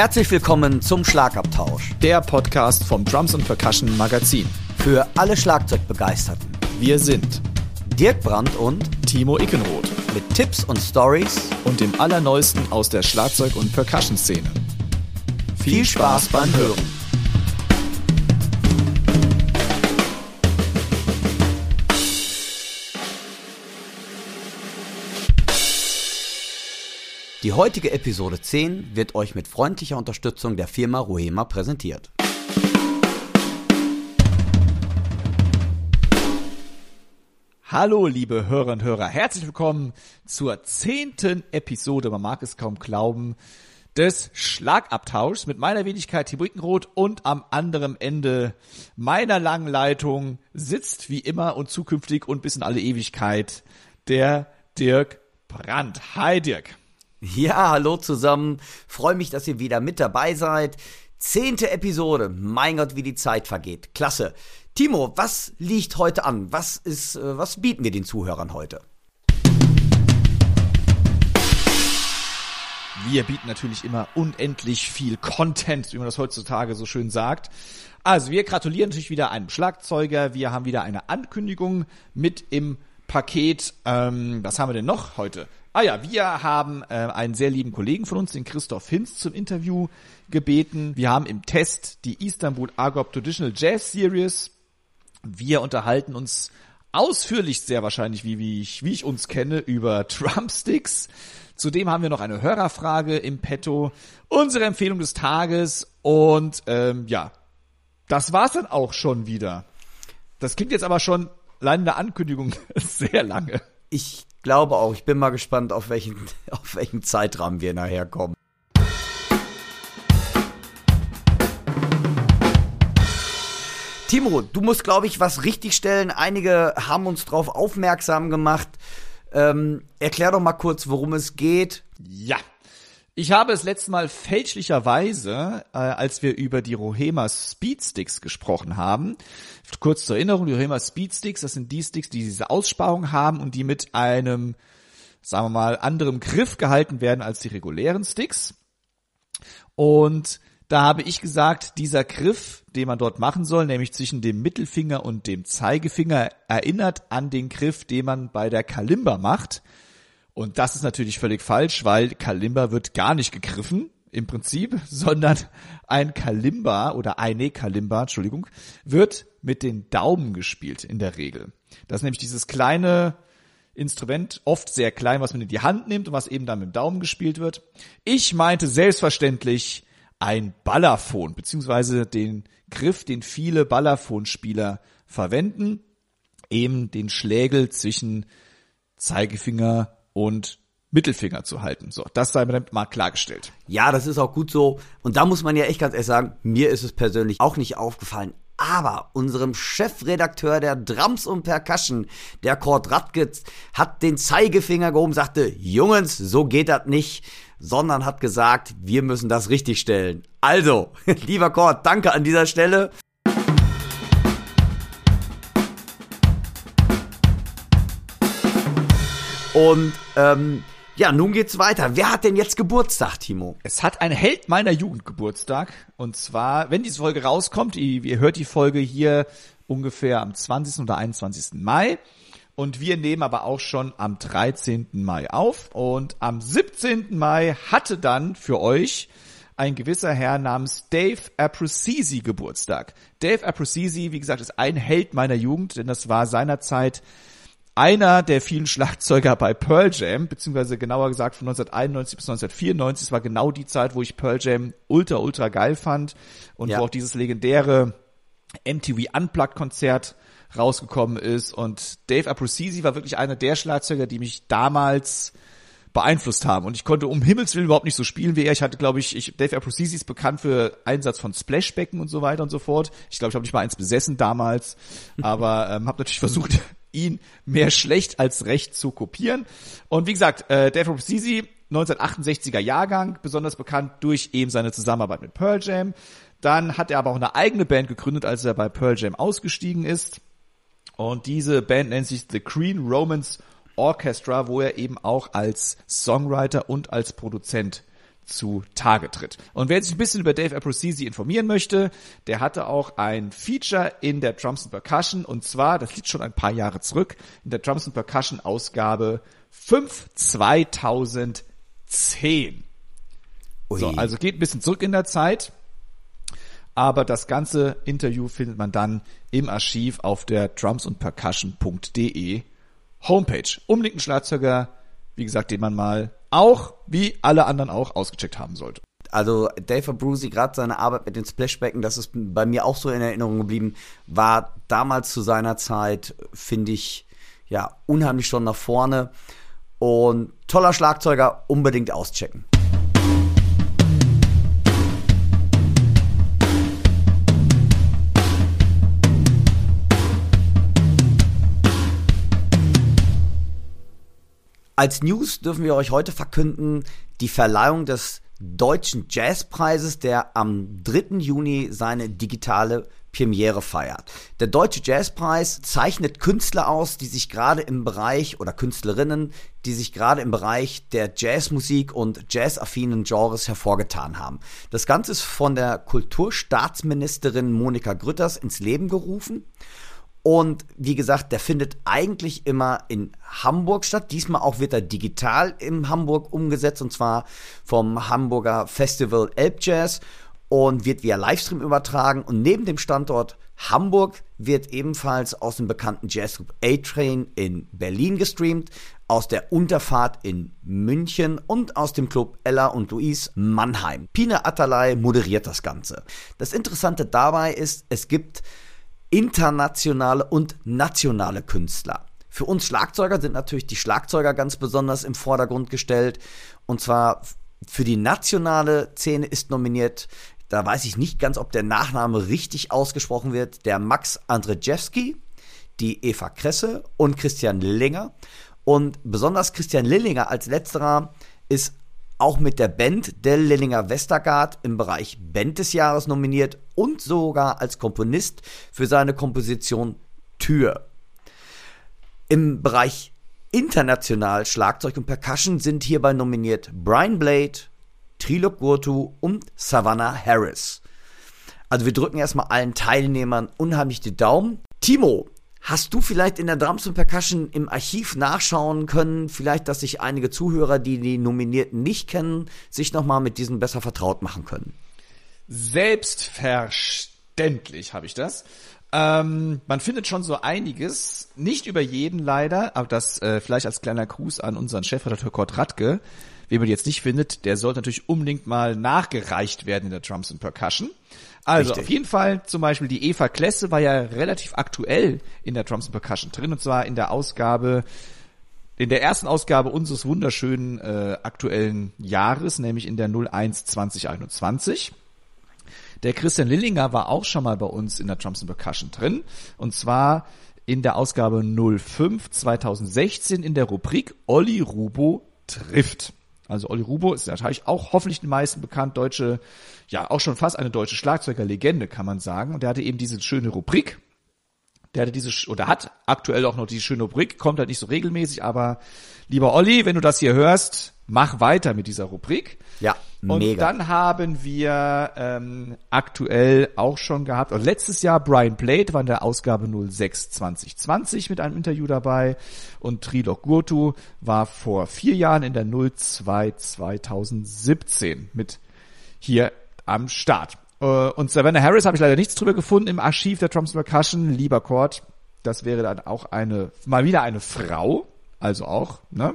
Herzlich willkommen zum Schlagabtausch. Der Podcast vom Drums und Percussion Magazin. Für alle Schlagzeugbegeisterten. Wir sind Dirk Brandt und Timo Ickenroth. Mit Tipps und Stories und dem Allerneuesten aus der Schlagzeug- und Percussion-Szene. Viel, Viel Spaß beim Hören. Die heutige Episode 10 wird euch mit freundlicher Unterstützung der Firma Ruhema präsentiert. Hallo, liebe Hörerinnen und Hörer. Herzlich willkommen zur zehnten Episode, man mag es kaum glauben, des Schlagabtauschs mit meiner Wenigkeit Timo Ickenroth und am anderen Ende meiner langen Leitung sitzt wie immer und zukünftig und bis in alle Ewigkeit der Dirk Brandt. Hi Dirk. Ja, hallo zusammen. Freue mich, dass ihr wieder mit dabei seid. Zehnte Episode. Mein Gott, wie die Zeit vergeht. Klasse. Timo, was liegt heute an? Was ist, äh, was bieten wir den Zuhörern heute? Wir bieten natürlich immer unendlich viel Content, wie man das heutzutage so schön sagt. Also wir gratulieren natürlich wieder einem Schlagzeuger. Wir haben wieder eine Ankündigung mit im Paket. Ähm, was haben wir denn noch heute? Ah ja, wir haben äh, einen sehr lieben Kollegen von uns, den Christoph Hinz, zum Interview gebeten. Wir haben im Test die Istanbul Agop Traditional Jazz Series. Wir unterhalten uns ausführlich sehr wahrscheinlich, wie, wie, ich, wie ich uns kenne, über Trumpsticks. Zudem haben wir noch eine Hörerfrage im Petto, unsere Empfehlung des Tages und ähm, ja, das war's dann auch schon wieder. Das klingt jetzt aber schon allein in der Ankündigung sehr lange. Ich glaube auch. Ich bin mal gespannt, auf welchen, auf welchen Zeitrahmen wir nachher kommen. Timo, du musst, glaube ich, was richtigstellen. Einige haben uns darauf aufmerksam gemacht. Ähm, erklär doch mal kurz, worum es geht. Ja, ich habe es letztes Mal fälschlicherweise, äh, als wir über die Rohema Speedsticks gesprochen haben, kurz zur Erinnerung, die Rohema Speedsticks, das sind die Sticks, die diese Aussparung haben und die mit einem, sagen wir mal, anderem Griff gehalten werden als die regulären Sticks. Und da habe ich gesagt, dieser Griff, den man dort machen soll, nämlich zwischen dem Mittelfinger und dem Zeigefinger, erinnert an den Griff, den man bei der Kalimba macht. Und das ist natürlich völlig falsch, weil Kalimba wird gar nicht gegriffen im Prinzip, sondern ein Kalimba oder eine Kalimba, Entschuldigung, wird mit den Daumen gespielt in der Regel. Das ist nämlich dieses kleine Instrument, oft sehr klein, was man in die Hand nimmt und was eben dann mit dem Daumen gespielt wird. Ich meinte selbstverständlich ein Ballerphon, beziehungsweise den Griff, den viele Ballerphonspieler verwenden, eben den Schlägel zwischen Zeigefinger und Mittelfinger zu halten. So, das sei mal klargestellt. Ja, das ist auch gut so. Und da muss man ja echt ganz ehrlich sagen, mir ist es persönlich auch nicht aufgefallen. Aber unserem Chefredakteur der Drums und Percussion, der Kurt Radgetz, hat den Zeigefinger gehoben, sagte, Jungs, so geht das nicht, sondern hat gesagt, wir müssen das richtig stellen. Also, lieber Kurt, danke an dieser Stelle. Und ähm, ja, nun geht's weiter. Wer hat denn jetzt Geburtstag, Timo? Es hat ein Held meiner Jugend Geburtstag. Und zwar, wenn diese Folge rauskommt, ihr, ihr hört die Folge hier ungefähr am 20. oder 21. Mai. Und wir nehmen aber auch schon am 13. Mai auf. Und am 17. Mai hatte dann für euch ein gewisser Herr namens Dave Aprosisi Geburtstag. Dave Aprosisi, wie gesagt, ist ein Held meiner Jugend, denn das war seinerzeit einer der vielen Schlagzeuger bei Pearl Jam, beziehungsweise genauer gesagt von 1991 bis 1994. Das war genau die Zeit, wo ich Pearl Jam ultra, ultra geil fand und ja. wo auch dieses legendäre MTV Unplugged Konzert rausgekommen ist. Und Dave Aprosisi war wirklich einer der Schlagzeuger, die mich damals beeinflusst haben. Und ich konnte um Himmels Willen überhaupt nicht so spielen wie er. Ich hatte, glaube ich, ich Dave Aprosisi ist bekannt für Einsatz von Splashbecken und so weiter und so fort. Ich glaube, ich habe nicht mal eins besessen damals, aber ähm, habe natürlich versucht, ihn mehr schlecht als recht zu kopieren. Und wie gesagt, äh, Dave Sisi, 1968er Jahrgang, besonders bekannt durch eben seine Zusammenarbeit mit Pearl Jam. Dann hat er aber auch eine eigene Band gegründet, als er bei Pearl Jam ausgestiegen ist. Und diese Band nennt sich The Green Romance Orchestra, wo er eben auch als Songwriter und als Produzent zu Tage tritt. Und wer sich ein bisschen über Dave Abruzzese informieren möchte, der hatte auch ein Feature in der Drums and Percussion und zwar, das liegt schon ein paar Jahre zurück, in der Drums and Percussion Ausgabe 5 2010. Ui. So, also geht ein bisschen zurück in der Zeit. Aber das ganze Interview findet man dann im Archiv auf der drumsundpercussion.de Homepage. Umlinkten Schlagzeuger, wie gesagt, den man mal auch, wie alle anderen auch, ausgecheckt haben sollte. also Dave Abruzzi, gerade seine Arbeit mit den Splashbecken, das ist bei mir auch so in Erinnerung geblieben, war damals zu seiner Zeit, finde ich, ja, unheimlich schon nach vorne. Und toller Schlagzeuger, unbedingt auschecken. Als News dürfen wir euch heute verkünden, die Verleihung des Deutschen Jazzpreises, der am 3. Juni seine digitale Premiere feiert. Der Deutsche Jazzpreis zeichnet Künstler aus, die sich gerade im Bereich oder Künstlerinnen, die sich gerade im Bereich der Jazzmusik und jazzaffinen Genres hervorgetan haben. Das Ganze ist von der Kulturstaatsministerin Monika Grütters ins Leben gerufen. Und wie gesagt, der findet eigentlich immer in Hamburg statt. Diesmal auch wird er digital in Hamburg umgesetzt und zwar vom Hamburger Festival Elbjazz und wird via Livestream übertragen. Und neben dem Standort Hamburg wird ebenfalls aus dem bekannten Jazzgroup A-Train in Berlin gestreamt, aus der Unterfahrt in München und aus dem Club Ella und Luis Mannheim. Pina Atalay moderiert das Ganze. Das Interessante dabei ist, es gibt internationale und nationale Künstler. Für uns Schlagzeuger sind natürlich die Schlagzeuger ganz besonders im Vordergrund gestellt. Und zwar für die nationale Szene ist nominiert, da weiß ich nicht ganz, ob der Nachname richtig ausgesprochen wird, der Max Andrzejewski, die Eva Kresse und Christian Lillinger. Und besonders Christian Lillinger als letzterer ist auch mit der Band der Lillinger Westergaard im Bereich Band des Jahres nominiert und sogar als Komponist für seine Komposition Tür. Im Bereich international Schlagzeug und Percussion sind hierbei nominiert Brian Blade, Trilok Gurtu und Savannah Harris. Also wir drücken erstmal allen Teilnehmern unheimlich die Daumen. Timo, Hast du vielleicht in der Drums und Percussion im Archiv nachschauen können, vielleicht, dass sich einige Zuhörer, die die Nominierten nicht kennen, sich nochmal mit diesen besser vertraut machen können? Selbstverständlich habe ich das. Ähm, man findet schon so einiges, nicht über jeden leider, aber das äh, vielleicht als kleiner Gruß an unseren Chefredakteur Kurt Radke. Wen man jetzt nicht findet, der sollte natürlich unbedingt mal nachgereicht werden in der Drums and Percussion. Also Richtig. auf jeden Fall zum Beispiel die Eva Klesse war ja relativ aktuell in der Drums and Percussion drin und zwar in der Ausgabe in der ersten Ausgabe unseres wunderschönen äh, aktuellen Jahres, nämlich in der 01 2021. Der Christian Lillinger war auch schon mal bei uns in der Drums and Percussion drin. Und zwar in der Ausgabe 05 2016 in der Rubrik Olli Rubo trifft. Also Olli Rubo ist natürlich auch hoffentlich den meisten bekannt, deutsche, ja auch schon fast eine deutsche Schlagzeugerlegende, kann man sagen. Und der hatte eben diese schöne Rubrik. Der hatte diese, oder hat aktuell auch noch diese schöne Rubrik, kommt halt nicht so regelmäßig, aber lieber Olli, wenn du das hier hörst, mach weiter mit dieser Rubrik. Ja, Und mega. dann haben wir ähm, aktuell auch schon gehabt, also letztes Jahr Brian Blade war in der Ausgabe 06 2020 mit einem Interview dabei und Trilok Gurtu war vor vier Jahren in der 02 2017 mit hier am Start. Äh, Und Savannah Harris habe ich leider nichts drüber gefunden im Archiv der and Percussion. Lieber Cord, das wäre dann auch eine, mal wieder eine Frau, also auch, ne?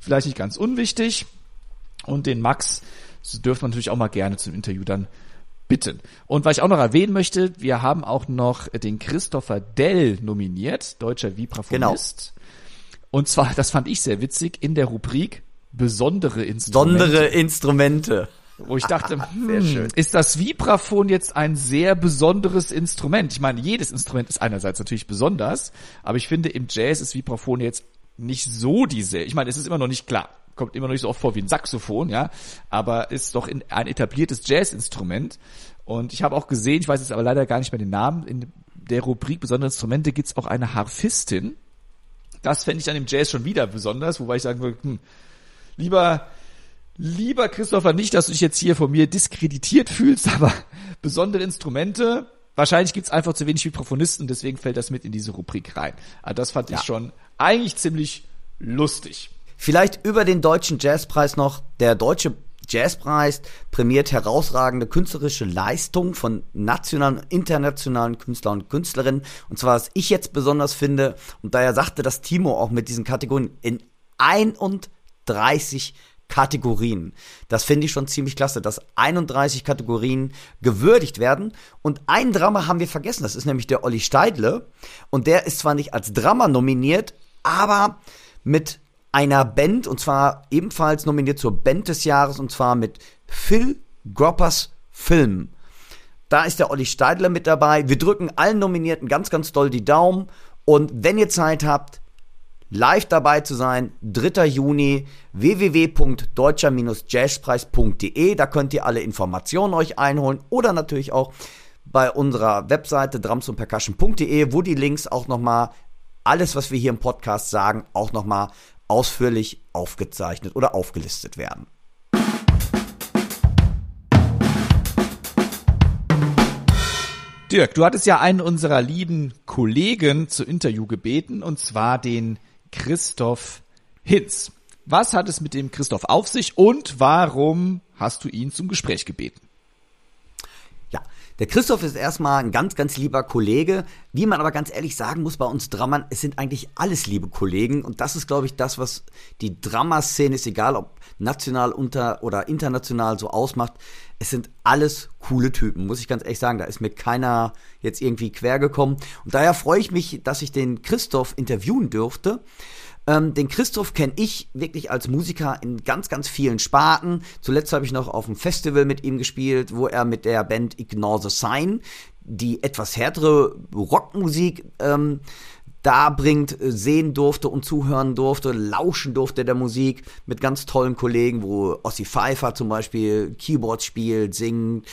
Vielleicht nicht ganz unwichtig. Und den Max dürfen wir natürlich auch mal gerne zum Interview dann bitten. Und was ich auch noch erwähnen möchte, wir haben auch noch den Christopher Dell nominiert, deutscher Vibraphonist. Und zwar, das fand ich sehr witzig, in der Rubrik besondere Instrumente. Besondere Instrumente. Wo ich dachte, Sehr hm, ist das Vibraphon jetzt ein sehr besonderes Instrument? Ich meine, jedes Instrument ist einerseits natürlich besonders, aber ich finde, im Jazz ist Vibraphon jetzt nicht so diese. Ich meine, es ist immer noch nicht klar, kommt immer noch nicht so oft vor wie ein Saxophon, ja, aber ist doch in, ein etabliertes Jazzinstrument. Und ich habe auch gesehen, ich weiß jetzt aber leider gar nicht mehr den Namen, in der Rubrik besondere Instrumente gibt's auch eine Harfistin. Das fände ich dann im Jazz schon wieder besonders, wobei ich sagen würde, hm, lieber Lieber Christopher, nicht, dass du dich jetzt hier von mir diskreditiert fühlst, aber besondere Instrumente, wahrscheinlich gibt's einfach zu wenig Mikrofonisten, deswegen fällt das mit in diese Rubrik rein. Aber das fand ja. ich schon eigentlich ziemlich lustig. Vielleicht über den deutschen Jazzpreis noch. Der deutsche Jazzpreis prämiert herausragende künstlerische Leistung von nationalen und internationalen Künstlern und Künstlerinnen. Und zwar, was ich jetzt besonders finde, und daher sagte das Timo auch mit diesen Kategorien, in 31 Kategorien. Das finde ich schon ziemlich klasse, dass 31 Kategorien gewürdigt werden. Und ein Drama haben wir vergessen, das ist nämlich der Olli Steidle. Und der ist zwar nicht als Drama nominiert, aber mit einer Band, und zwar ebenfalls nominiert zur Band des Jahres, und zwar mit Phil Groppers Film. Da ist der Olli Steidler mit dabei. Wir drücken allen Nominierten ganz, ganz doll die Daumen. Und wenn ihr Zeit habt, live dabei zu sein, 3. Juni, www.deutscher-jazzpreis.de. Da könnt ihr alle Informationen euch einholen oder natürlich auch bei unserer Webseite drumsundpercussion.de, wo die Links auch nochmal alles, was wir hier im Podcast sagen, auch nochmal ausführlich aufgezeichnet oder aufgelistet werden. Dirk, du hattest ja einen unserer lieben Kollegen zu Interview gebeten, und zwar den Christoph Hinz. Was hat es mit dem Christoph auf sich und warum hast du ihn zum Gespräch gebeten? Der Christoph ist erstmal ein ganz, ganz lieber Kollege. Wie man aber ganz ehrlich sagen muss, bei uns Drammern, es sind eigentlich alles liebe Kollegen. Und das ist, glaube ich, das, was die Dramaszene ist, egal ob national unter oder international so ausmacht. Es sind alles coole Typen, muss ich ganz ehrlich sagen. Da ist mir keiner jetzt irgendwie quer gekommen. Und daher freue ich mich, dass ich den Christoph interviewen dürfte. Ähm, den Christoph kenne ich wirklich als Musiker in ganz, ganz vielen Sparten. Zuletzt habe ich noch auf einem Festival mit ihm gespielt, wo er mit der Band Ignore the Sign die etwas härtere Rockmusik ähm, da bringt, sehen durfte und zuhören durfte, lauschen durfte der Musik mit ganz tollen Kollegen, wo Ossi Pfeiffer zum Beispiel Keyboard spielt, singt,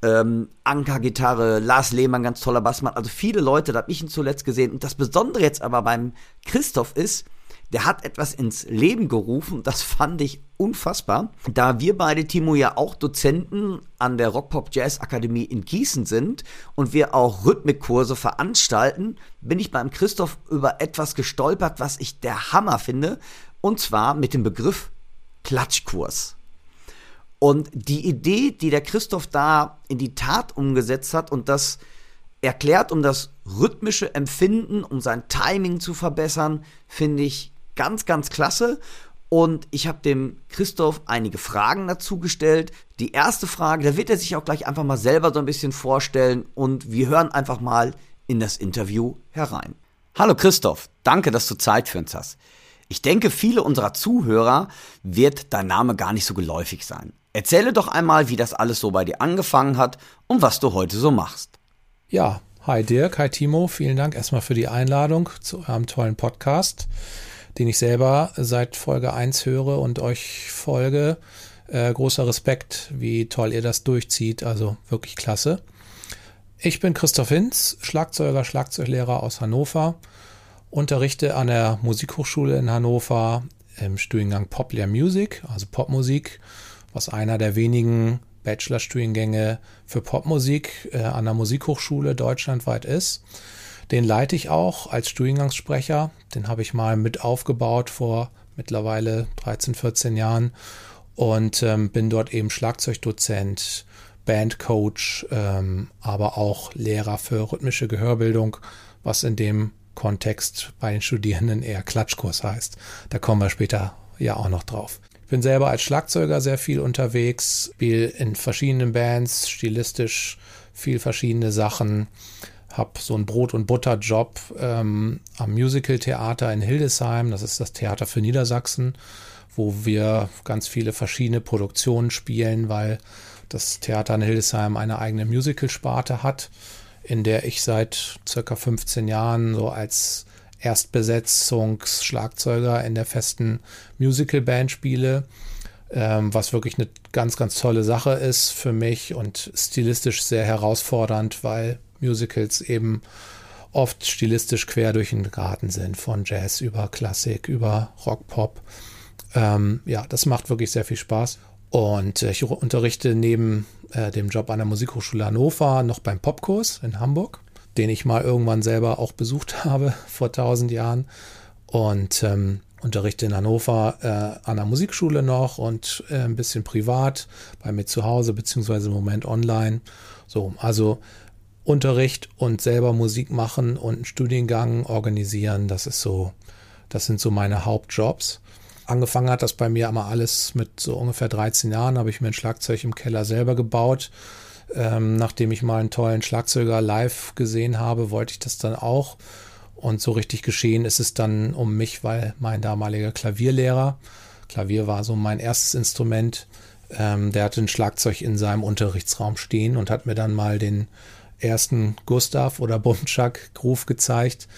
ähm, Anker-Gitarre, Lars Lehmann, ganz toller Bassmann, also viele Leute, da habe ich ihn zuletzt gesehen. Und das Besondere jetzt aber beim Christoph ist, der hat etwas ins Leben gerufen, das fand ich unfassbar. Da wir beide, Timo, ja auch Dozenten an der Rockpop Jazz Akademie in Gießen sind und wir auch Rhythmikkurse veranstalten, bin ich beim Christoph über etwas gestolpert, was ich der Hammer finde, und zwar mit dem Begriff Klatschkurs. Und die Idee, die der Christoph da in die Tat umgesetzt hat und das erklärt, um das rhythmische Empfinden, um sein Timing zu verbessern, finde ich ganz, ganz klasse. Und ich habe dem Christoph einige Fragen dazu gestellt. Die erste Frage, da wird er sich auch gleich einfach mal selber so ein bisschen vorstellen und wir hören einfach mal in das Interview herein. Hallo Christoph, danke, dass du Zeit für uns hast. Ich denke, viele unserer Zuhörer wird dein Name gar nicht so geläufig sein. Erzähle doch einmal, wie das alles so bei dir angefangen hat und was du heute so machst. Ja, hi Dirk, hi Timo, vielen Dank erstmal für die Einladung zu eurem tollen Podcast den ich selber seit Folge 1 höre und euch folge. Äh, großer Respekt, wie toll ihr das durchzieht. Also wirklich klasse. Ich bin Christoph Hinz, Schlagzeuger, Schlagzeuglehrer aus Hannover, unterrichte an der Musikhochschule in Hannover im Studiengang Popular Music, also Popmusik, was einer der wenigen Bachelorstudiengänge für Popmusik äh, an der Musikhochschule deutschlandweit ist. Den leite ich auch als Studiengangssprecher. Den habe ich mal mit aufgebaut vor mittlerweile 13, 14 Jahren und ähm, bin dort eben Schlagzeugdozent, Bandcoach, ähm, aber auch Lehrer für rhythmische Gehörbildung, was in dem Kontext bei den Studierenden eher Klatschkurs heißt. Da kommen wir später ja auch noch drauf. Ich bin selber als Schlagzeuger sehr viel unterwegs, spiele in verschiedenen Bands, stilistisch viel verschiedene Sachen, habe so einen Brot- und Butter-Job ähm, am Musical-Theater in Hildesheim. Das ist das Theater für Niedersachsen, wo wir ganz viele verschiedene Produktionen spielen, weil das Theater in Hildesheim eine eigene Musical-Sparte hat, in der ich seit circa 15 Jahren so als Erstbesetzungsschlagzeuger in der festen Musical-Band spiele. Ähm, was wirklich eine ganz, ganz tolle Sache ist für mich und stilistisch sehr herausfordernd, weil Musicals eben oft stilistisch quer durch den Garten sind, von Jazz über Klassik, über Rock, Pop. Ähm, ja, das macht wirklich sehr viel Spaß. Und ich unterrichte neben äh, dem Job an der Musikhochschule Hannover noch beim Popkurs in Hamburg, den ich mal irgendwann selber auch besucht habe vor tausend Jahren. Und ähm, unterrichte in Hannover äh, an der Musikschule noch und äh, ein bisschen privat bei mir zu Hause, beziehungsweise im Moment online. So, also Unterricht und selber Musik machen und einen Studiengang organisieren, das ist so, das sind so meine Hauptjobs. Angefangen hat das bei mir aber alles mit so ungefähr 13 Jahren, habe ich mir ein Schlagzeug im Keller selber gebaut. Ähm, nachdem ich mal einen tollen Schlagzeuger live gesehen habe, wollte ich das dann auch. Und so richtig geschehen ist es dann um mich, weil mein damaliger Klavierlehrer, Klavier war so mein erstes Instrument, ähm, der hatte ein Schlagzeug in seinem Unterrichtsraum stehen und hat mir dann mal den ersten Gustav oder Bumchak Groove gezeigt.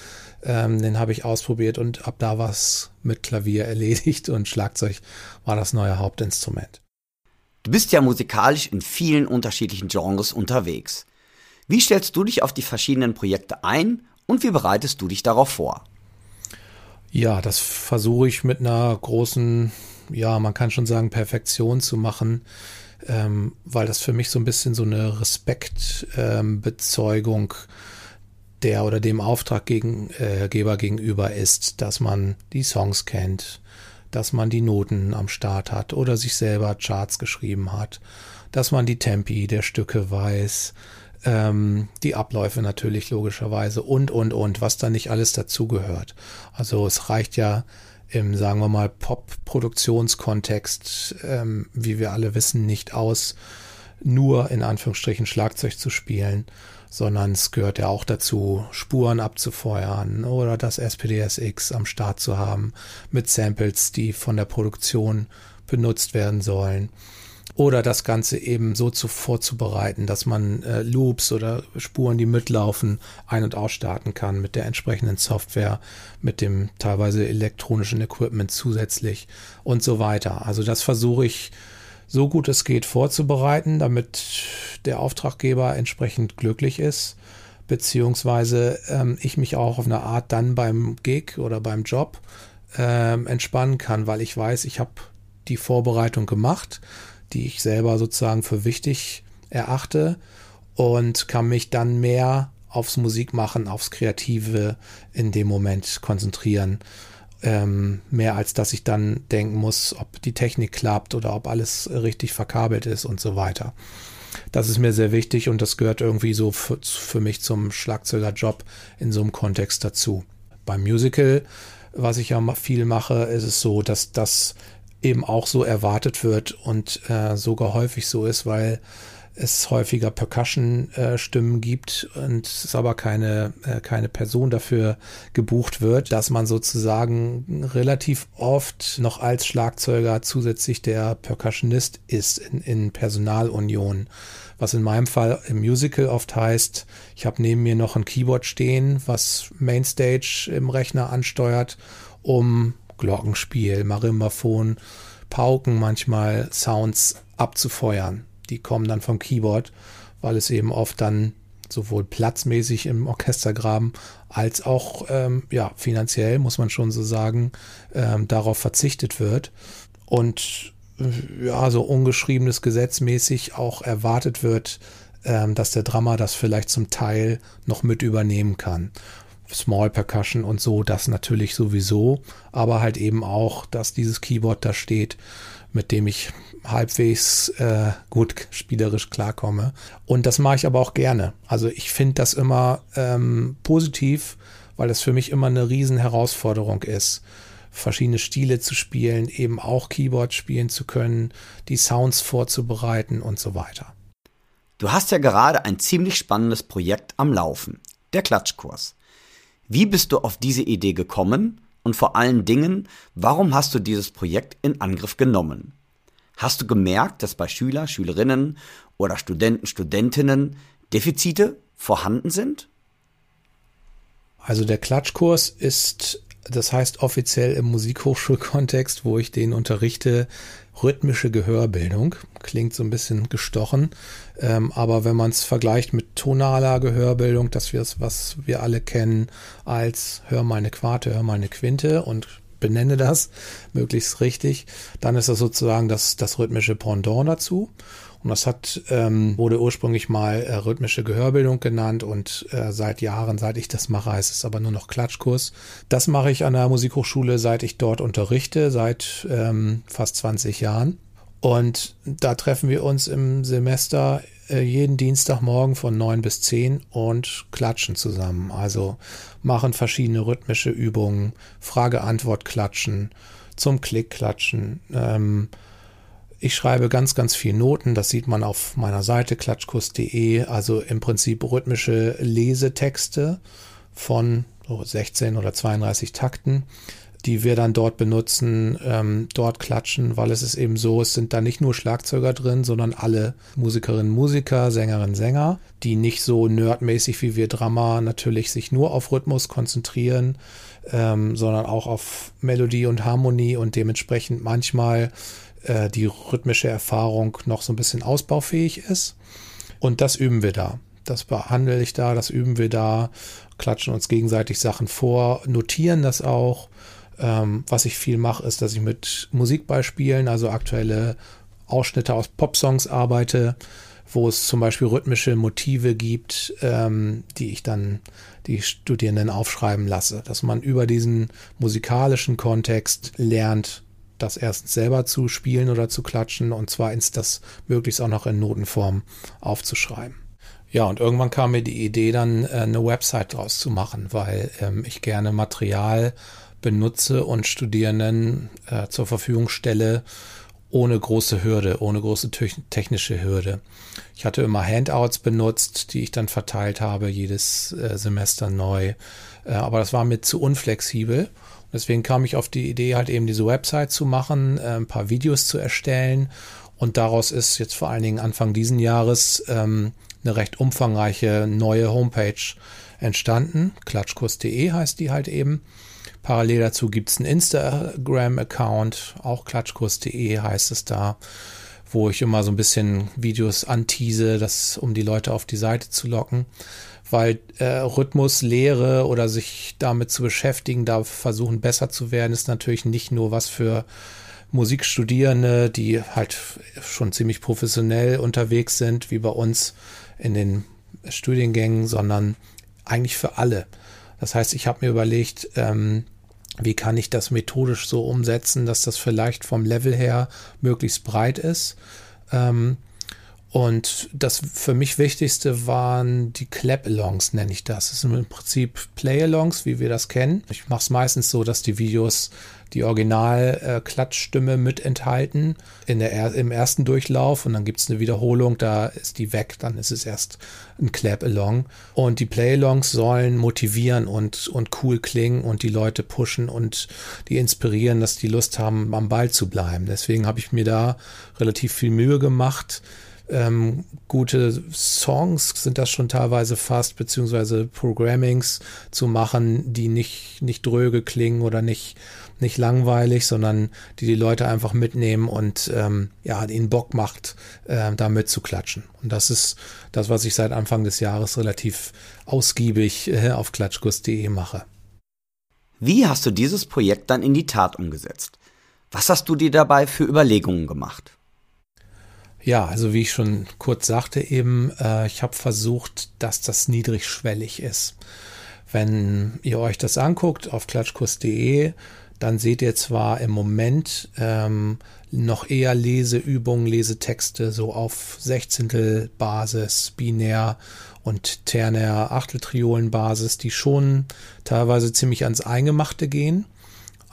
Ähm, den habe ich ausprobiert und ab da war es mit Klavier erledigt und Schlagzeug war das neue Hauptinstrument. Du bist ja musikalisch in vielen unterschiedlichen Genres unterwegs. Wie stellst du dich auf die verschiedenen Projekte ein und wie bereitest du dich darauf vor? Ja, das versuche ich mit einer großen, ja, man kann schon sagen, Perfektion zu machen ähm, weil das für mich so ein bisschen so eine Respektbezeugung der oder dem Auftraggeber äh, gegenüber ist, dass man die Songs kennt, dass man die Noten am Start hat oder sich selber Charts geschrieben hat, dass man die Tempi der Stücke weiß, ähm, die Abläufe natürlich logischerweise und, und, und, was da nicht alles dazugehört. Also es reicht ja im, sagen wir mal, Pop-Produktionskontext, ähm, wie wir alle wissen, nicht aus, nur in Anführungsstrichen Schlagzeug zu spielen, sondern es gehört ja auch dazu, Spuren abzufeuern oder das SPDSX am Start zu haben mit Samples, die von der Produktion benutzt werden sollen oder das Ganze eben so zu vorzubereiten, dass man äh, Loops oder Spuren, die mitlaufen, ein- und ausstarten kann mit der entsprechenden Software, mit dem teilweise elektronischen Equipment zusätzlich und so weiter. Also das versuche ich so gut es geht vorzubereiten, damit der Auftraggeber entsprechend glücklich ist, beziehungsweise ähm, ich mich auch auf eine Art dann beim Gig oder beim Job ähm, entspannen kann, weil ich weiß, ich habe die Vorbereitung gemacht die ich selber sozusagen für wichtig erachte und kann mich dann mehr aufs Musikmachen, aufs Kreative in dem Moment konzentrieren. Ähm, mehr als dass ich dann denken muss, ob die Technik klappt oder ob alles richtig verkabelt ist und so weiter. Das ist mir sehr wichtig und das gehört irgendwie so für, für mich zum Schlagzeugerjob in so einem Kontext dazu. Beim Musical, was ich ja viel mache, ist es so, dass das eben auch so erwartet wird und äh, sogar häufig so ist, weil es häufiger Percussion-Stimmen äh, gibt und es aber keine, äh, keine Person dafür gebucht wird, dass man sozusagen relativ oft noch als Schlagzeuger zusätzlich der Percussionist ist in, in Personalunion. Was in meinem Fall im Musical oft heißt, ich habe neben mir noch ein Keyboard stehen, was Mainstage im Rechner ansteuert, um Glockenspiel, Marimbaphon, Pauken manchmal Sounds abzufeuern. Die kommen dann vom Keyboard, weil es eben oft dann sowohl platzmäßig im Orchestergraben als auch ähm, ja, finanziell, muss man schon so sagen, ähm, darauf verzichtet wird. Und äh, ja, so ungeschriebenes gesetzmäßig auch erwartet wird, ähm, dass der Drama das vielleicht zum Teil noch mit übernehmen kann. Small Percussion und so, das natürlich sowieso, aber halt eben auch, dass dieses Keyboard da steht, mit dem ich halbwegs äh, gut spielerisch klarkomme. Und das mache ich aber auch gerne. Also ich finde das immer ähm, positiv, weil das für mich immer eine riesen Herausforderung ist, verschiedene Stile zu spielen, eben auch Keyboard spielen zu können, die Sounds vorzubereiten und so weiter. Du hast ja gerade ein ziemlich spannendes Projekt am Laufen, der Klatschkurs. Wie bist du auf diese Idee gekommen und vor allen Dingen, warum hast du dieses Projekt in Angriff genommen? Hast du gemerkt, dass bei Schüler, Schülerinnen oder Studenten, Studentinnen Defizite vorhanden sind? Also der Klatschkurs ist, das heißt offiziell im Musikhochschulkontext, wo ich den unterrichte, rhythmische Gehörbildung. Klingt so ein bisschen gestochen. Ähm, aber wenn man es vergleicht mit tonaler Gehörbildung, das wir was wir alle kennen als hör mal eine Quarte, hör mal eine Quinte und benenne das möglichst richtig. Dann ist das sozusagen das, das rhythmische Pendant dazu. Und das hat, ähm, wurde ursprünglich mal äh, rhythmische Gehörbildung genannt und äh, seit Jahren, seit ich das mache, heißt es aber nur noch Klatschkurs. Das mache ich an der Musikhochschule, seit ich dort unterrichte, seit ähm, fast 20 Jahren. Und da treffen wir uns im Semester äh, jeden Dienstagmorgen von 9 bis 10 und klatschen zusammen. Also machen verschiedene rhythmische Übungen, Frage-Antwort klatschen, zum Klick klatschen, ähm, ich schreibe ganz, ganz viel Noten. Das sieht man auf meiner Seite klatschkurs.de. Also im Prinzip rhythmische Lesetexte von 16 oder 32 Takten, die wir dann dort benutzen, ähm, dort klatschen, weil es ist eben so, es sind da nicht nur Schlagzeuger drin, sondern alle Musikerinnen, Musiker, Sängerinnen, Sänger, die nicht so nerdmäßig wie wir Drama natürlich sich nur auf Rhythmus konzentrieren, ähm, sondern auch auf Melodie und Harmonie und dementsprechend manchmal äh, die rhythmische Erfahrung noch so ein bisschen ausbaufähig ist. Und das üben wir da. Das behandle ich da, das üben wir da, klatschen uns gegenseitig Sachen vor, notieren das auch. Ähm, was ich viel mache, ist, dass ich mit Musikbeispielen, also aktuelle Ausschnitte aus Popsongs arbeite, wo es zum Beispiel rhythmische Motive gibt, ähm, die ich dann die Studierenden aufschreiben lasse, dass man über diesen musikalischen Kontext lernt, das erst selber zu spielen oder zu klatschen und zwar ins das möglichst auch noch in Notenform aufzuschreiben. Ja, und irgendwann kam mir die Idee, dann äh, eine Website draus zu machen, weil ähm, ich gerne Material benutze und Studierenden äh, zur Verfügung stelle, ohne große Hürde, ohne große technische Hürde. Ich hatte immer Handouts benutzt, die ich dann verteilt habe, jedes äh, Semester neu. Äh, aber das war mir zu unflexibel. Deswegen kam ich auf die Idee, halt eben diese Website zu machen, äh, ein paar Videos zu erstellen. Und daraus ist jetzt vor allen Dingen Anfang diesen Jahres ähm, eine recht umfangreiche neue Homepage entstanden. Klatschkurs.de heißt die halt eben. Parallel dazu gibt es einen Instagram-Account, auch klatschkurs.de heißt es da, wo ich immer so ein bisschen Videos antease, das, um die Leute auf die Seite zu locken weil äh, Rhythmuslehre oder sich damit zu beschäftigen, da versuchen besser zu werden, ist natürlich nicht nur was für Musikstudierende, die halt schon ziemlich professionell unterwegs sind, wie bei uns in den Studiengängen, sondern eigentlich für alle. Das heißt, ich habe mir überlegt, ähm, wie kann ich das methodisch so umsetzen, dass das vielleicht vom Level her möglichst breit ist. Ähm, und das für mich Wichtigste waren die Clap-Alongs, nenne ich das. Das sind im Prinzip Play-Alongs, wie wir das kennen. Ich mache es meistens so, dass die Videos die Original-Klatschstimme mit enthalten in der, im ersten Durchlauf und dann gibt es eine Wiederholung, da ist die weg, dann ist es erst ein Clap-Along. Und die Play-Alongs sollen motivieren und, und cool klingen und die Leute pushen und die inspirieren, dass die Lust haben, am Ball zu bleiben. Deswegen habe ich mir da relativ viel Mühe gemacht ähm, gute Songs sind das schon teilweise fast, beziehungsweise Programmings zu machen, die nicht, nicht dröge klingen oder nicht, nicht langweilig, sondern die die Leute einfach mitnehmen und ähm, ja, ihnen Bock macht, äh, da mitzuklatschen. Und das ist das, was ich seit Anfang des Jahres relativ ausgiebig äh, auf klatschkurs.de mache. Wie hast du dieses Projekt dann in die Tat umgesetzt? Was hast du dir dabei für Überlegungen gemacht? Ja, also wie ich schon kurz sagte eben, äh, ich habe versucht, dass das niedrigschwellig ist. Wenn ihr euch das anguckt auf klatschkurs.de, dann seht ihr zwar im Moment ähm, noch eher Leseübungen, Lesetexte so auf Sechzehntel Basis, binär und ternär Achteltriolen Basis, die schon teilweise ziemlich ans Eingemachte gehen.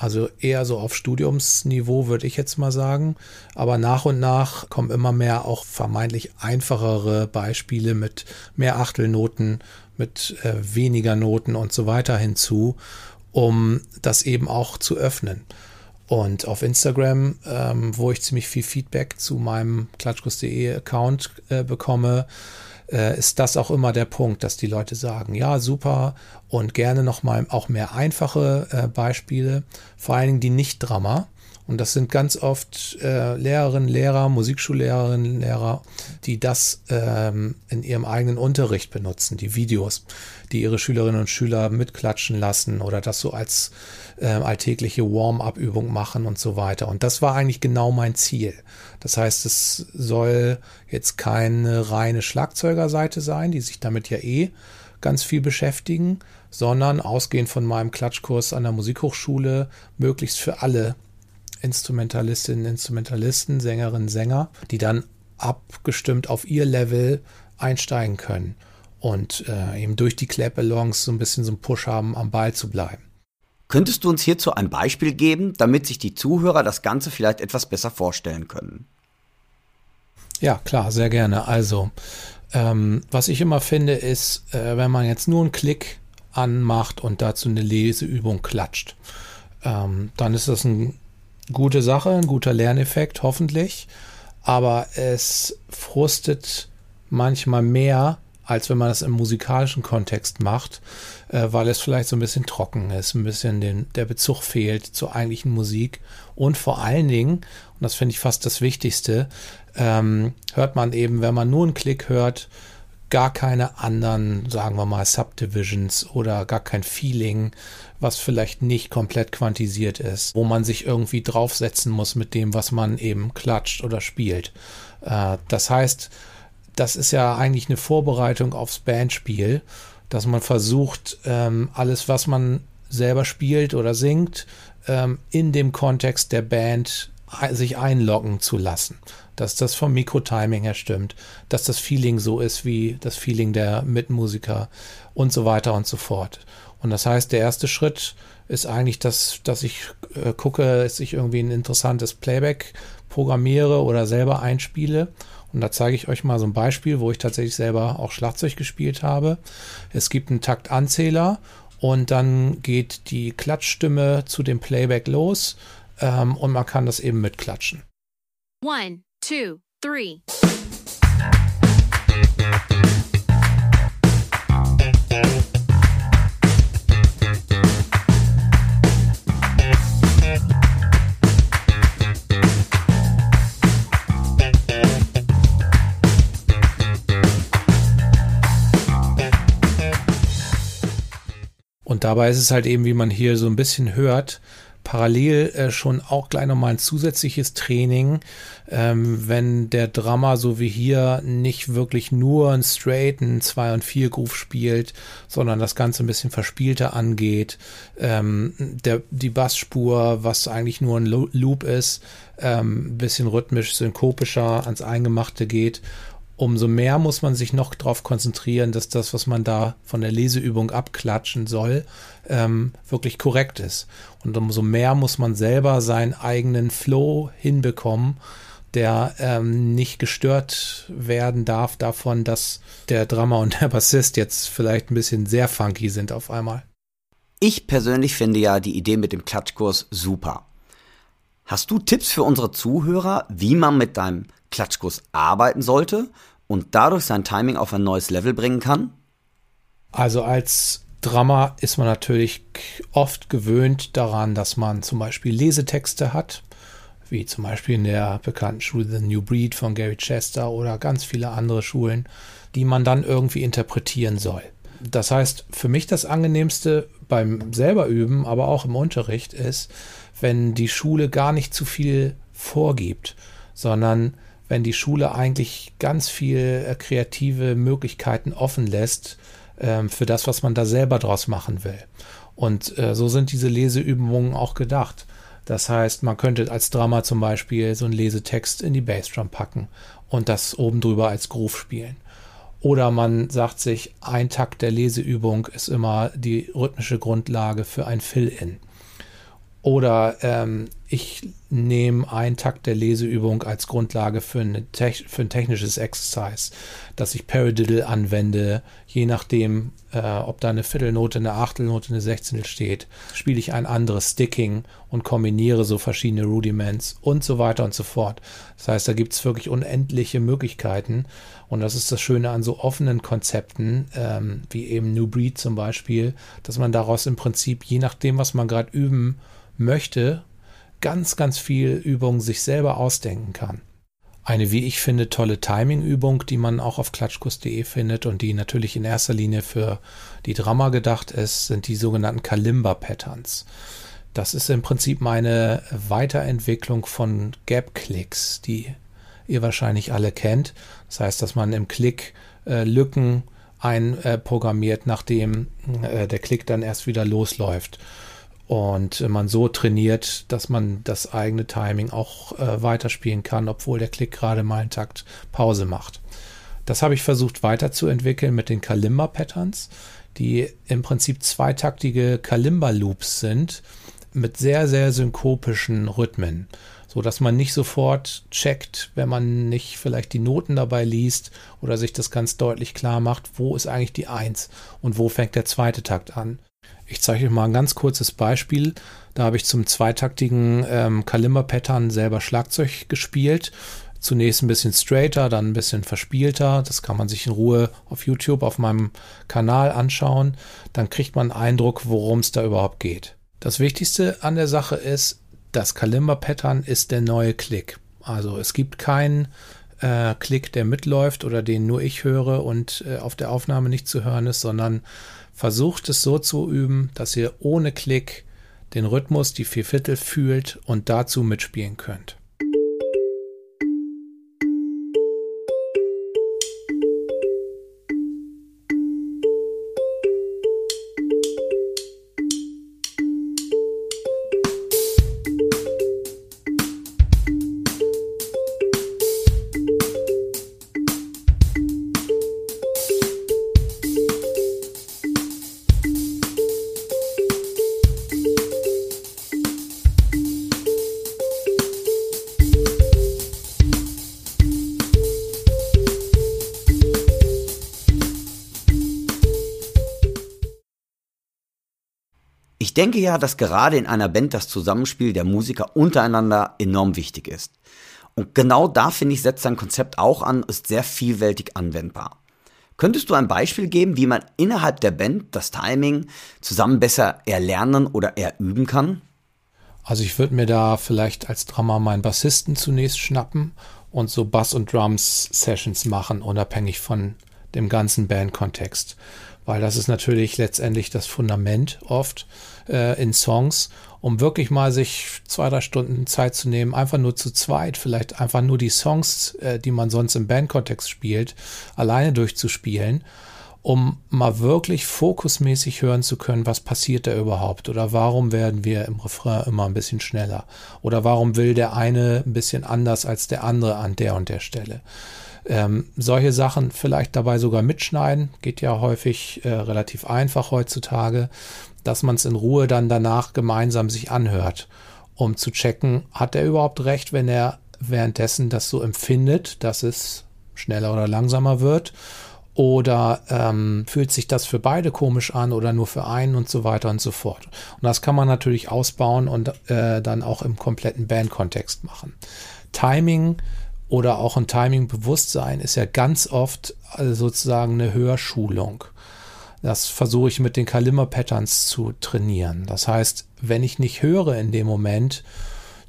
Also eher so auf Studiumsniveau, würde ich jetzt mal sagen. Aber nach und nach kommen immer mehr auch vermeintlich einfachere Beispiele mit mehr Achtelnoten, mit äh, weniger Noten und so weiter hinzu, um das eben auch zu öffnen. Und auf Instagram, ähm, wo ich ziemlich viel Feedback zu meinem klatschkurs.de Account äh, bekomme, äh, ist das auch immer der Punkt, dass die Leute sagen, ja, super und gerne nochmal auch mehr einfache äh, Beispiele, vor allen Dingen die Nicht-Drama. Und das sind ganz oft äh, Lehrerinnen, Lehrer, Musikschullehrerinnen, Lehrer, die das ähm, in ihrem eigenen Unterricht benutzen, die Videos, die ihre Schülerinnen und Schüler mitklatschen lassen oder das so als äh, alltägliche Warm-up-Übung machen und so weiter. Und das war eigentlich genau mein Ziel. Das heißt, es soll jetzt keine reine Schlagzeugerseite sein, die sich damit ja eh ganz viel beschäftigen, sondern ausgehend von meinem Klatschkurs an der Musikhochschule möglichst für alle Instrumentalistinnen, Instrumentalisten, Sängerinnen, Sänger, die dann abgestimmt auf ihr Level einsteigen können und äh, eben durch die Clap-Alongs so ein bisschen so ein Push haben, am Ball zu bleiben. Könntest du uns hierzu ein Beispiel geben, damit sich die Zuhörer das Ganze vielleicht etwas besser vorstellen können? Ja, klar, sehr gerne. Also, ähm, was ich immer finde, ist, äh, wenn man jetzt nur einen Klick anmacht und dazu eine Leseübung klatscht, ähm, dann ist das eine gute Sache, ein guter Lerneffekt, hoffentlich. Aber es frustet manchmal mehr, als wenn man das im musikalischen Kontext macht, äh, weil es vielleicht so ein bisschen trocken ist, ein bisschen den, der Bezug fehlt zur eigentlichen Musik und vor allen Dingen, und das finde ich fast das Wichtigste, ähm, hört man eben, wenn man nur einen Klick hört, gar keine anderen, sagen wir mal, Subdivisions oder gar kein Feeling, was vielleicht nicht komplett quantisiert ist, wo man sich irgendwie draufsetzen muss mit dem, was man eben klatscht oder spielt. Äh, das heißt, das ist ja eigentlich eine Vorbereitung aufs Bandspiel, dass man versucht, ähm, alles, was man selber spielt oder singt, ähm, in dem Kontext der Band sich einloggen zu lassen. Dass das vom Mikrotiming her stimmt, dass das Feeling so ist wie das Feeling der Mitmusiker und so weiter und so fort. Und das heißt, der erste Schritt ist eigentlich, dass, dass ich äh, gucke, dass ich irgendwie ein interessantes Playback programmiere oder selber einspiele. Und da zeige ich euch mal so ein Beispiel, wo ich tatsächlich selber auch Schlagzeug gespielt habe. Es gibt einen Taktanzähler und dann geht die Klatschstimme zu dem Playback los ähm, und man kann das eben mitklatschen. One, two, three. Und dabei ist es halt eben, wie man hier so ein bisschen hört, parallel äh, schon auch gleich nochmal ein zusätzliches Training, ähm, wenn der Drama so wie hier nicht wirklich nur ein straighten 2 und 4 Groove spielt, sondern das Ganze ein bisschen verspielter angeht, ähm, der, die Bassspur, was eigentlich nur ein Loop ist, ähm, bisschen rhythmisch, synkopischer ans Eingemachte geht umso mehr muss man sich noch darauf konzentrieren, dass das, was man da von der Leseübung abklatschen soll, ähm, wirklich korrekt ist. Und umso mehr muss man selber seinen eigenen Flow hinbekommen, der ähm, nicht gestört werden darf davon, dass der Drummer und der Bassist jetzt vielleicht ein bisschen sehr funky sind auf einmal. Ich persönlich finde ja die Idee mit dem Klatschkurs super. Hast du Tipps für unsere Zuhörer, wie man mit deinem Klatschkurs arbeiten sollte und dadurch sein Timing auf ein neues Level bringen kann? Also als Drama ist man natürlich oft gewöhnt daran, dass man zum Beispiel Lesetexte hat, wie zum Beispiel in der bekannten Schule The New Breed von Gary Chester oder ganz viele andere Schulen, die man dann irgendwie interpretieren soll. Das heißt, für mich das angenehmste beim selber üben, aber auch im Unterricht ist, wenn die Schule gar nicht zu viel vorgibt, sondern wenn die Schule eigentlich ganz viel äh, kreative Möglichkeiten offen lässt ähm, für das, was man da selber draus machen will. Und äh, so sind diese Leseübungen auch gedacht. Das heißt, man könnte als Drama zum Beispiel so einen Lesetext in die Bassdrum packen und das oben drüber als Groove spielen. Oder man sagt sich, ein Takt der Leseübung ist immer die rhythmische Grundlage für ein Fill-In. Oder ähm, ich nehme einen Takt der Leseübung als Grundlage für, eine für ein technisches Exercise, dass ich Paradiddle anwende, je nachdem, äh, ob da eine Viertelnote, eine Achtelnote, eine Sechzehntel steht, spiele ich ein anderes Sticking und kombiniere so verschiedene Rudiments und so weiter und so fort. Das heißt, da gibt es wirklich unendliche Möglichkeiten und das ist das Schöne an so offenen Konzepten, ähm, wie eben New Breed zum Beispiel, dass man daraus im Prinzip, je nachdem, was man gerade üben möchte, ganz, ganz viel Übungen sich selber ausdenken kann. Eine, wie ich finde, tolle Timing-Übung, die man auch auf klatschkurs.de findet und die natürlich in erster Linie für die Drama gedacht ist, sind die sogenannten Kalimba-Patterns. Das ist im Prinzip meine Weiterentwicklung von Gap-Clicks, die ihr wahrscheinlich alle kennt. Das heißt, dass man im Klick äh, Lücken einprogrammiert, nachdem äh, der Klick dann erst wieder losläuft und man so trainiert, dass man das eigene Timing auch äh, weiterspielen kann, obwohl der Klick gerade mal einen Takt Pause macht. Das habe ich versucht weiterzuentwickeln mit den Kalimba-Patterns, die im Prinzip zweitaktige Kalimba-Loops sind mit sehr, sehr synkopischen Rhythmen, so dass man nicht sofort checkt, wenn man nicht vielleicht die Noten dabei liest oder sich das ganz deutlich klar macht, wo ist eigentlich die Eins und wo fängt der zweite Takt an. Ich zeige euch mal ein ganz kurzes Beispiel. Da habe ich zum zweitaktigen ähm, Kalimba-Pattern selber Schlagzeug gespielt. Zunächst ein bisschen straighter, dann ein bisschen verspielter. Das kann man sich in Ruhe auf YouTube auf meinem Kanal anschauen. Dann kriegt man einen Eindruck, worum es da überhaupt geht. Das Wichtigste an der Sache ist, das Kalimba-Pattern ist der neue Klick. Also es gibt keinen äh, Klick, der mitläuft oder den nur ich höre und äh, auf der Aufnahme nicht zu hören ist, sondern Versucht es so zu üben, dass ihr ohne Klick den Rhythmus, die Vierviertel fühlt und dazu mitspielen könnt. Ich denke ja, dass gerade in einer Band das Zusammenspiel der Musiker untereinander enorm wichtig ist. Und genau da finde ich, setzt sein Konzept auch an, ist sehr vielfältig anwendbar. Könntest du ein Beispiel geben, wie man innerhalb der Band das Timing zusammen besser erlernen oder erüben kann? Also ich würde mir da vielleicht als Drummer meinen Bassisten zunächst schnappen und so Bass- und Drums-Sessions machen, unabhängig von dem ganzen Bandkontext. Weil das ist natürlich letztendlich das Fundament oft äh, in Songs, um wirklich mal sich zwei, drei Stunden Zeit zu nehmen, einfach nur zu zweit, vielleicht einfach nur die Songs, äh, die man sonst im Bandkontext spielt, alleine durchzuspielen, um mal wirklich fokusmäßig hören zu können, was passiert da überhaupt oder warum werden wir im Refrain immer ein bisschen schneller oder warum will der eine ein bisschen anders als der andere an der und der Stelle. Ähm, solche Sachen vielleicht dabei sogar mitschneiden, geht ja häufig äh, relativ einfach heutzutage dass man es in Ruhe dann danach gemeinsam sich anhört, um zu checken, hat er überhaupt recht, wenn er währenddessen das so empfindet, dass es schneller oder langsamer wird? Oder ähm, fühlt sich das für beide komisch an oder nur für einen und so weiter und so fort. Und das kann man natürlich ausbauen und äh, dann auch im kompletten Bandkontext machen. Timing oder auch ein Timing-Bewusstsein ist ja ganz oft äh, sozusagen eine Hörschulung. Das versuche ich mit den Kalimmer-Patterns zu trainieren. Das heißt, wenn ich nicht höre in dem Moment,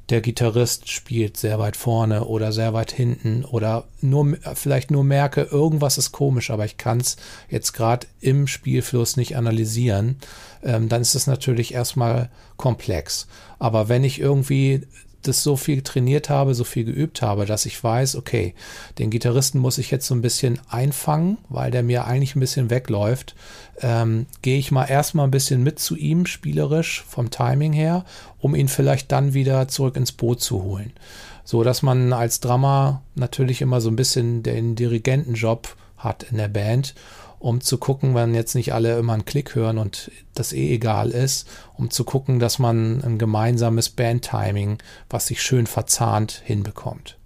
der Gitarrist spielt sehr weit vorne oder sehr weit hinten oder nur vielleicht nur merke, irgendwas ist komisch, aber ich kann es jetzt gerade im Spielfluss nicht analysieren, ähm, dann ist es natürlich erstmal komplex. Aber wenn ich irgendwie das so viel trainiert habe, so viel geübt habe, dass ich weiß, okay, den Gitarristen muss ich jetzt so ein bisschen einfangen, weil der mir eigentlich ein bisschen wegläuft. Ähm, Gehe ich mal erstmal ein bisschen mit zu ihm, spielerisch, vom Timing her, um ihn vielleicht dann wieder zurück ins Boot zu holen. So dass man als Drummer natürlich immer so ein bisschen den Dirigentenjob hat in der Band um zu gucken, wenn jetzt nicht alle immer einen Klick hören und das eh egal ist, um zu gucken, dass man ein gemeinsames Bandtiming, was sich schön verzahnt, hinbekommt.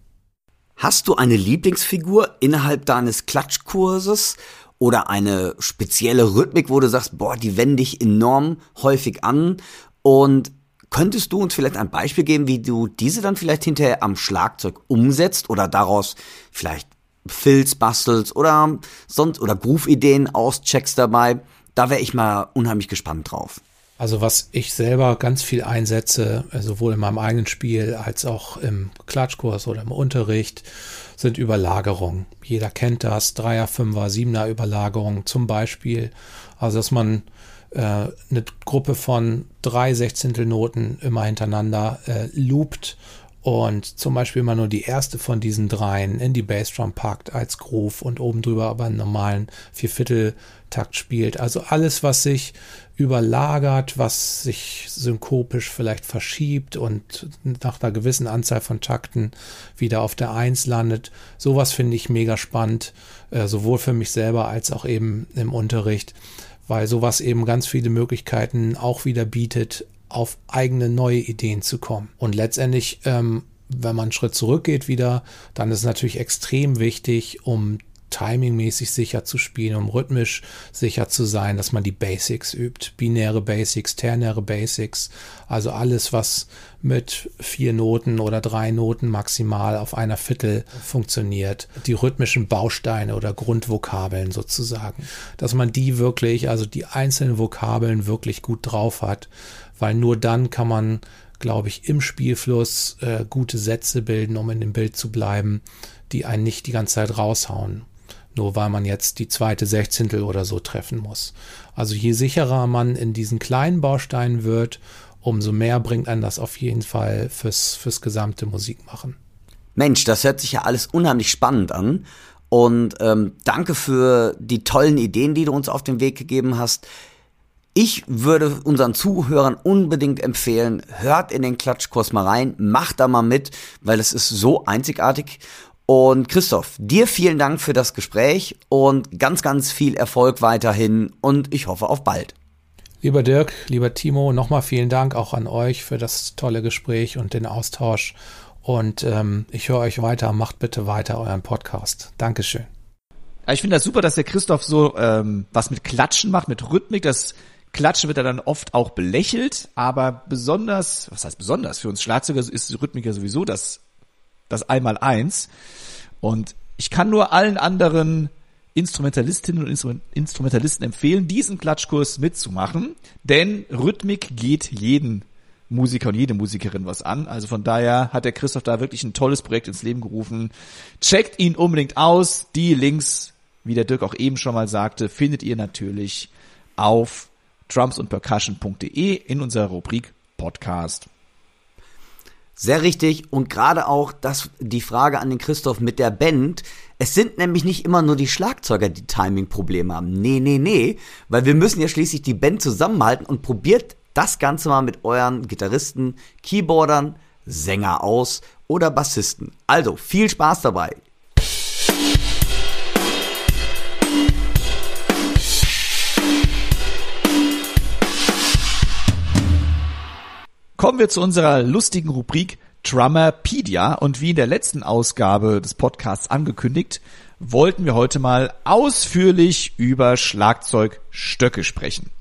Hast du eine Lieblingsfigur innerhalb deines Klatschkurses oder eine spezielle Rhythmik, wo du sagst, boah, die wende ich enorm häufig an und Könntest du uns vielleicht ein Beispiel geben, wie du diese dann vielleicht hinterher am Schlagzeug umsetzt oder daraus vielleicht Filz bastelst oder sonst oder Groove-Ideen auscheckst dabei. Da wäre ich mal unheimlich gespannt drauf. Also was ich selber ganz viel einsetze, äh, sowohl in meinem eigenen Spiel als auch im Klatschkurs oder im Unterricht, sind Überlagerungen. Jeder kennt das, Dreier, Fünfer, Siebener Überlagerungen zum Beispiel. Also dass man äh, eine Gruppe von drei Sechzehntelnoten immer hintereinander äh, loopt und zum Beispiel immer nur die erste von diesen dreien in die Bassdrum packt als Groove und oben drüber aber einen normalen Viervierteltakt spielt. Also alles, was sich überlagert, was sich synkopisch vielleicht verschiebt und nach einer gewissen Anzahl von Takten wieder auf der Eins landet. Sowas finde ich mega spannend, äh, sowohl für mich selber als auch eben im Unterricht, weil sowas eben ganz viele Möglichkeiten auch wieder bietet, auf eigene neue Ideen zu kommen. Und letztendlich, ähm, wenn man einen Schritt zurückgeht wieder, dann ist es natürlich extrem wichtig, um timingmäßig sicher zu spielen, um rhythmisch sicher zu sein, dass man die Basics übt. Binäre Basics, ternäre Basics, also alles, was mit vier Noten oder drei Noten maximal auf einer Viertel funktioniert. Die rhythmischen Bausteine oder Grundvokabeln sozusagen. Dass man die wirklich, also die einzelnen Vokabeln wirklich gut drauf hat weil nur dann kann man, glaube ich, im Spielfluss äh, gute Sätze bilden, um in dem Bild zu bleiben, die einen nicht die ganze Zeit raushauen. Nur weil man jetzt die zweite Sechzehntel oder so treffen muss. Also je sicherer man in diesen kleinen Bausteinen wird, umso mehr bringt einen das auf jeden Fall fürs, fürs gesamte Musikmachen. Mensch, das hört sich ja alles unheimlich spannend an. Und ähm, danke für die tollen Ideen, die du uns auf den Weg gegeben hast. Ich würde unseren Zuhörern unbedingt empfehlen, hört in den Klatschkurs mal rein, macht da mal mit, weil es ist so einzigartig. Und Christoph, dir vielen Dank für das Gespräch und ganz, ganz viel Erfolg weiterhin und ich hoffe auf bald. Lieber Dirk, lieber Timo, nochmal vielen Dank auch an euch für das tolle Gespräch und den Austausch. Und ähm, ich höre euch weiter, macht bitte weiter euren Podcast. Dankeschön. Ich finde das super, dass der Christoph so ähm, was mit Klatschen macht, mit Rhythmik. Das Klatschen wird er dann oft auch belächelt, aber besonders, was heißt besonders? Für uns Schlagzeuger ist Rhythmik ja sowieso das, das Einmal-Eins. Und ich kann nur allen anderen Instrumentalistinnen und Instrumentalisten empfehlen, diesen Klatschkurs mitzumachen, denn Rhythmik geht jeden Musiker und jede Musikerin was an. Also von daher hat der Christoph da wirklich ein tolles Projekt ins Leben gerufen. Checkt ihn unbedingt aus. Die Links, wie der Dirk auch eben schon mal sagte, findet ihr natürlich auf drumsundpercussion.de in unserer Rubrik Podcast. Sehr richtig und gerade auch das, die Frage an den Christoph mit der Band. Es sind nämlich nicht immer nur die Schlagzeuger, die Timing-Probleme haben. Nee, nee, nee, weil wir müssen ja schließlich die Band zusammenhalten und probiert das Ganze mal mit euren Gitarristen, Keyboardern, Sänger aus oder Bassisten. Also viel Spaß dabei. Kommen wir zu unserer lustigen Rubrik Drummerpedia und wie in der letzten Ausgabe des Podcasts angekündigt, wollten wir heute mal ausführlich über Schlagzeugstöcke sprechen.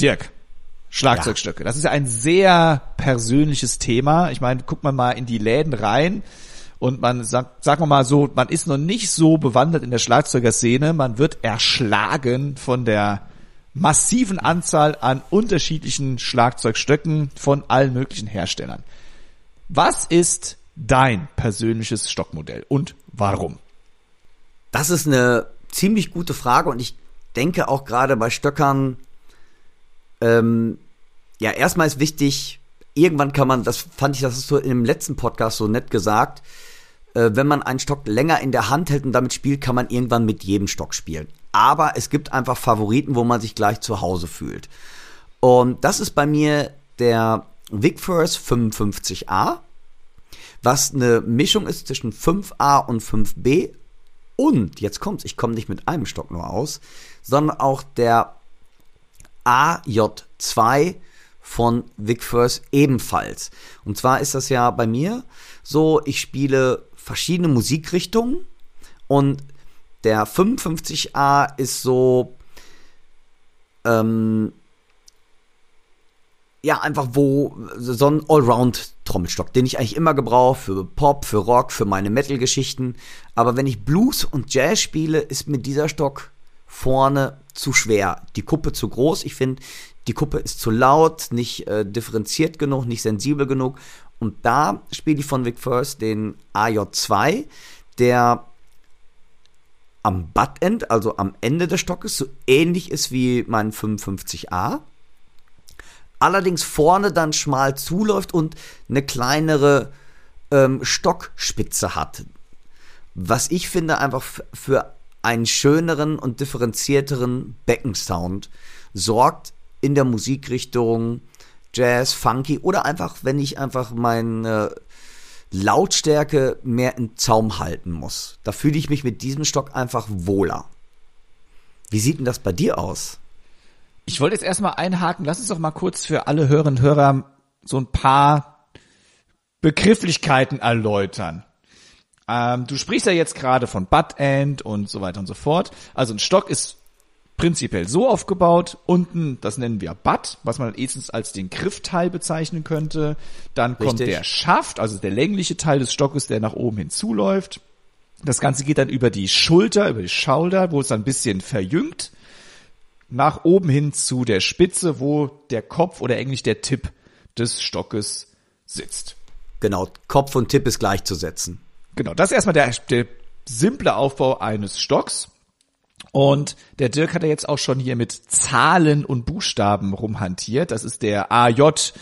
Dirk, Schlagzeugstöcke. Ja. Das ist ja ein sehr persönliches Thema. Ich meine, guckt man mal in die Läden rein und man sagt, sagen wir mal so, man ist noch nicht so bewandert in der Schlagzeugerszene. Man wird erschlagen von der massiven Anzahl an unterschiedlichen Schlagzeugstöcken von allen möglichen Herstellern. Was ist dein persönliches Stockmodell und warum? Das ist eine ziemlich gute Frage und ich denke auch gerade bei Stöckern, ähm, ja, erstmal ist wichtig, irgendwann kann man, das fand ich, das ist so im letzten Podcast so nett gesagt, äh, wenn man einen Stock länger in der Hand hält und damit spielt, kann man irgendwann mit jedem Stock spielen aber es gibt einfach Favoriten, wo man sich gleich zu Hause fühlt. Und das ist bei mir der Vicfirst 55A, was eine Mischung ist zwischen 5A und 5B. Und jetzt kommt's, ich komme nicht mit einem Stock nur aus, sondern auch der AJ2 von Vicfirst ebenfalls. Und zwar ist das ja bei mir so, ich spiele verschiedene Musikrichtungen und der 55A ist so, ähm, ja, einfach wo, so ein Allround-Trommelstock, den ich eigentlich immer gebrauche für Pop, für Rock, für meine Metal-Geschichten. Aber wenn ich Blues und Jazz spiele, ist mir dieser Stock vorne zu schwer, die Kuppe zu groß. Ich finde, die Kuppe ist zu laut, nicht äh, differenziert genug, nicht sensibel genug. Und da spiele ich von Vic First den AJ2, der am Buttend, also am Ende des Stockes, so ähnlich ist wie mein 55a. Allerdings vorne dann schmal zuläuft und eine kleinere ähm, Stockspitze hat. Was ich finde einfach für einen schöneren und differenzierteren Beckensound sorgt in der Musikrichtung Jazz, Funky oder einfach, wenn ich einfach meine Lautstärke mehr im Zaum halten muss. Da fühle ich mich mit diesem Stock einfach wohler. Wie sieht denn das bei dir aus? Ich wollte jetzt erstmal einhaken, lass uns doch mal kurz für alle Hörerinnen und Hörer so ein paar Begrifflichkeiten erläutern. Ähm, du sprichst ja jetzt gerade von Butt-End und so weiter und so fort. Also ein Stock ist prinzipiell so aufgebaut. Unten, das nennen wir Butt, was man erstens als den Griffteil bezeichnen könnte. Dann kommt Richtig. der Schaft, also der längliche Teil des Stockes, der nach oben hinzuläuft. Das Ganze geht dann über die Schulter, über die Schulter, wo es dann ein bisschen verjüngt. Nach oben hin zu der Spitze, wo der Kopf oder eigentlich der Tipp des Stockes sitzt. Genau, Kopf und Tipp ist gleichzusetzen. Genau, das ist erstmal der, der simple Aufbau eines Stocks. Und der Dirk hat ja jetzt auch schon hier mit Zahlen und Buchstaben rumhantiert. Das ist der AJ,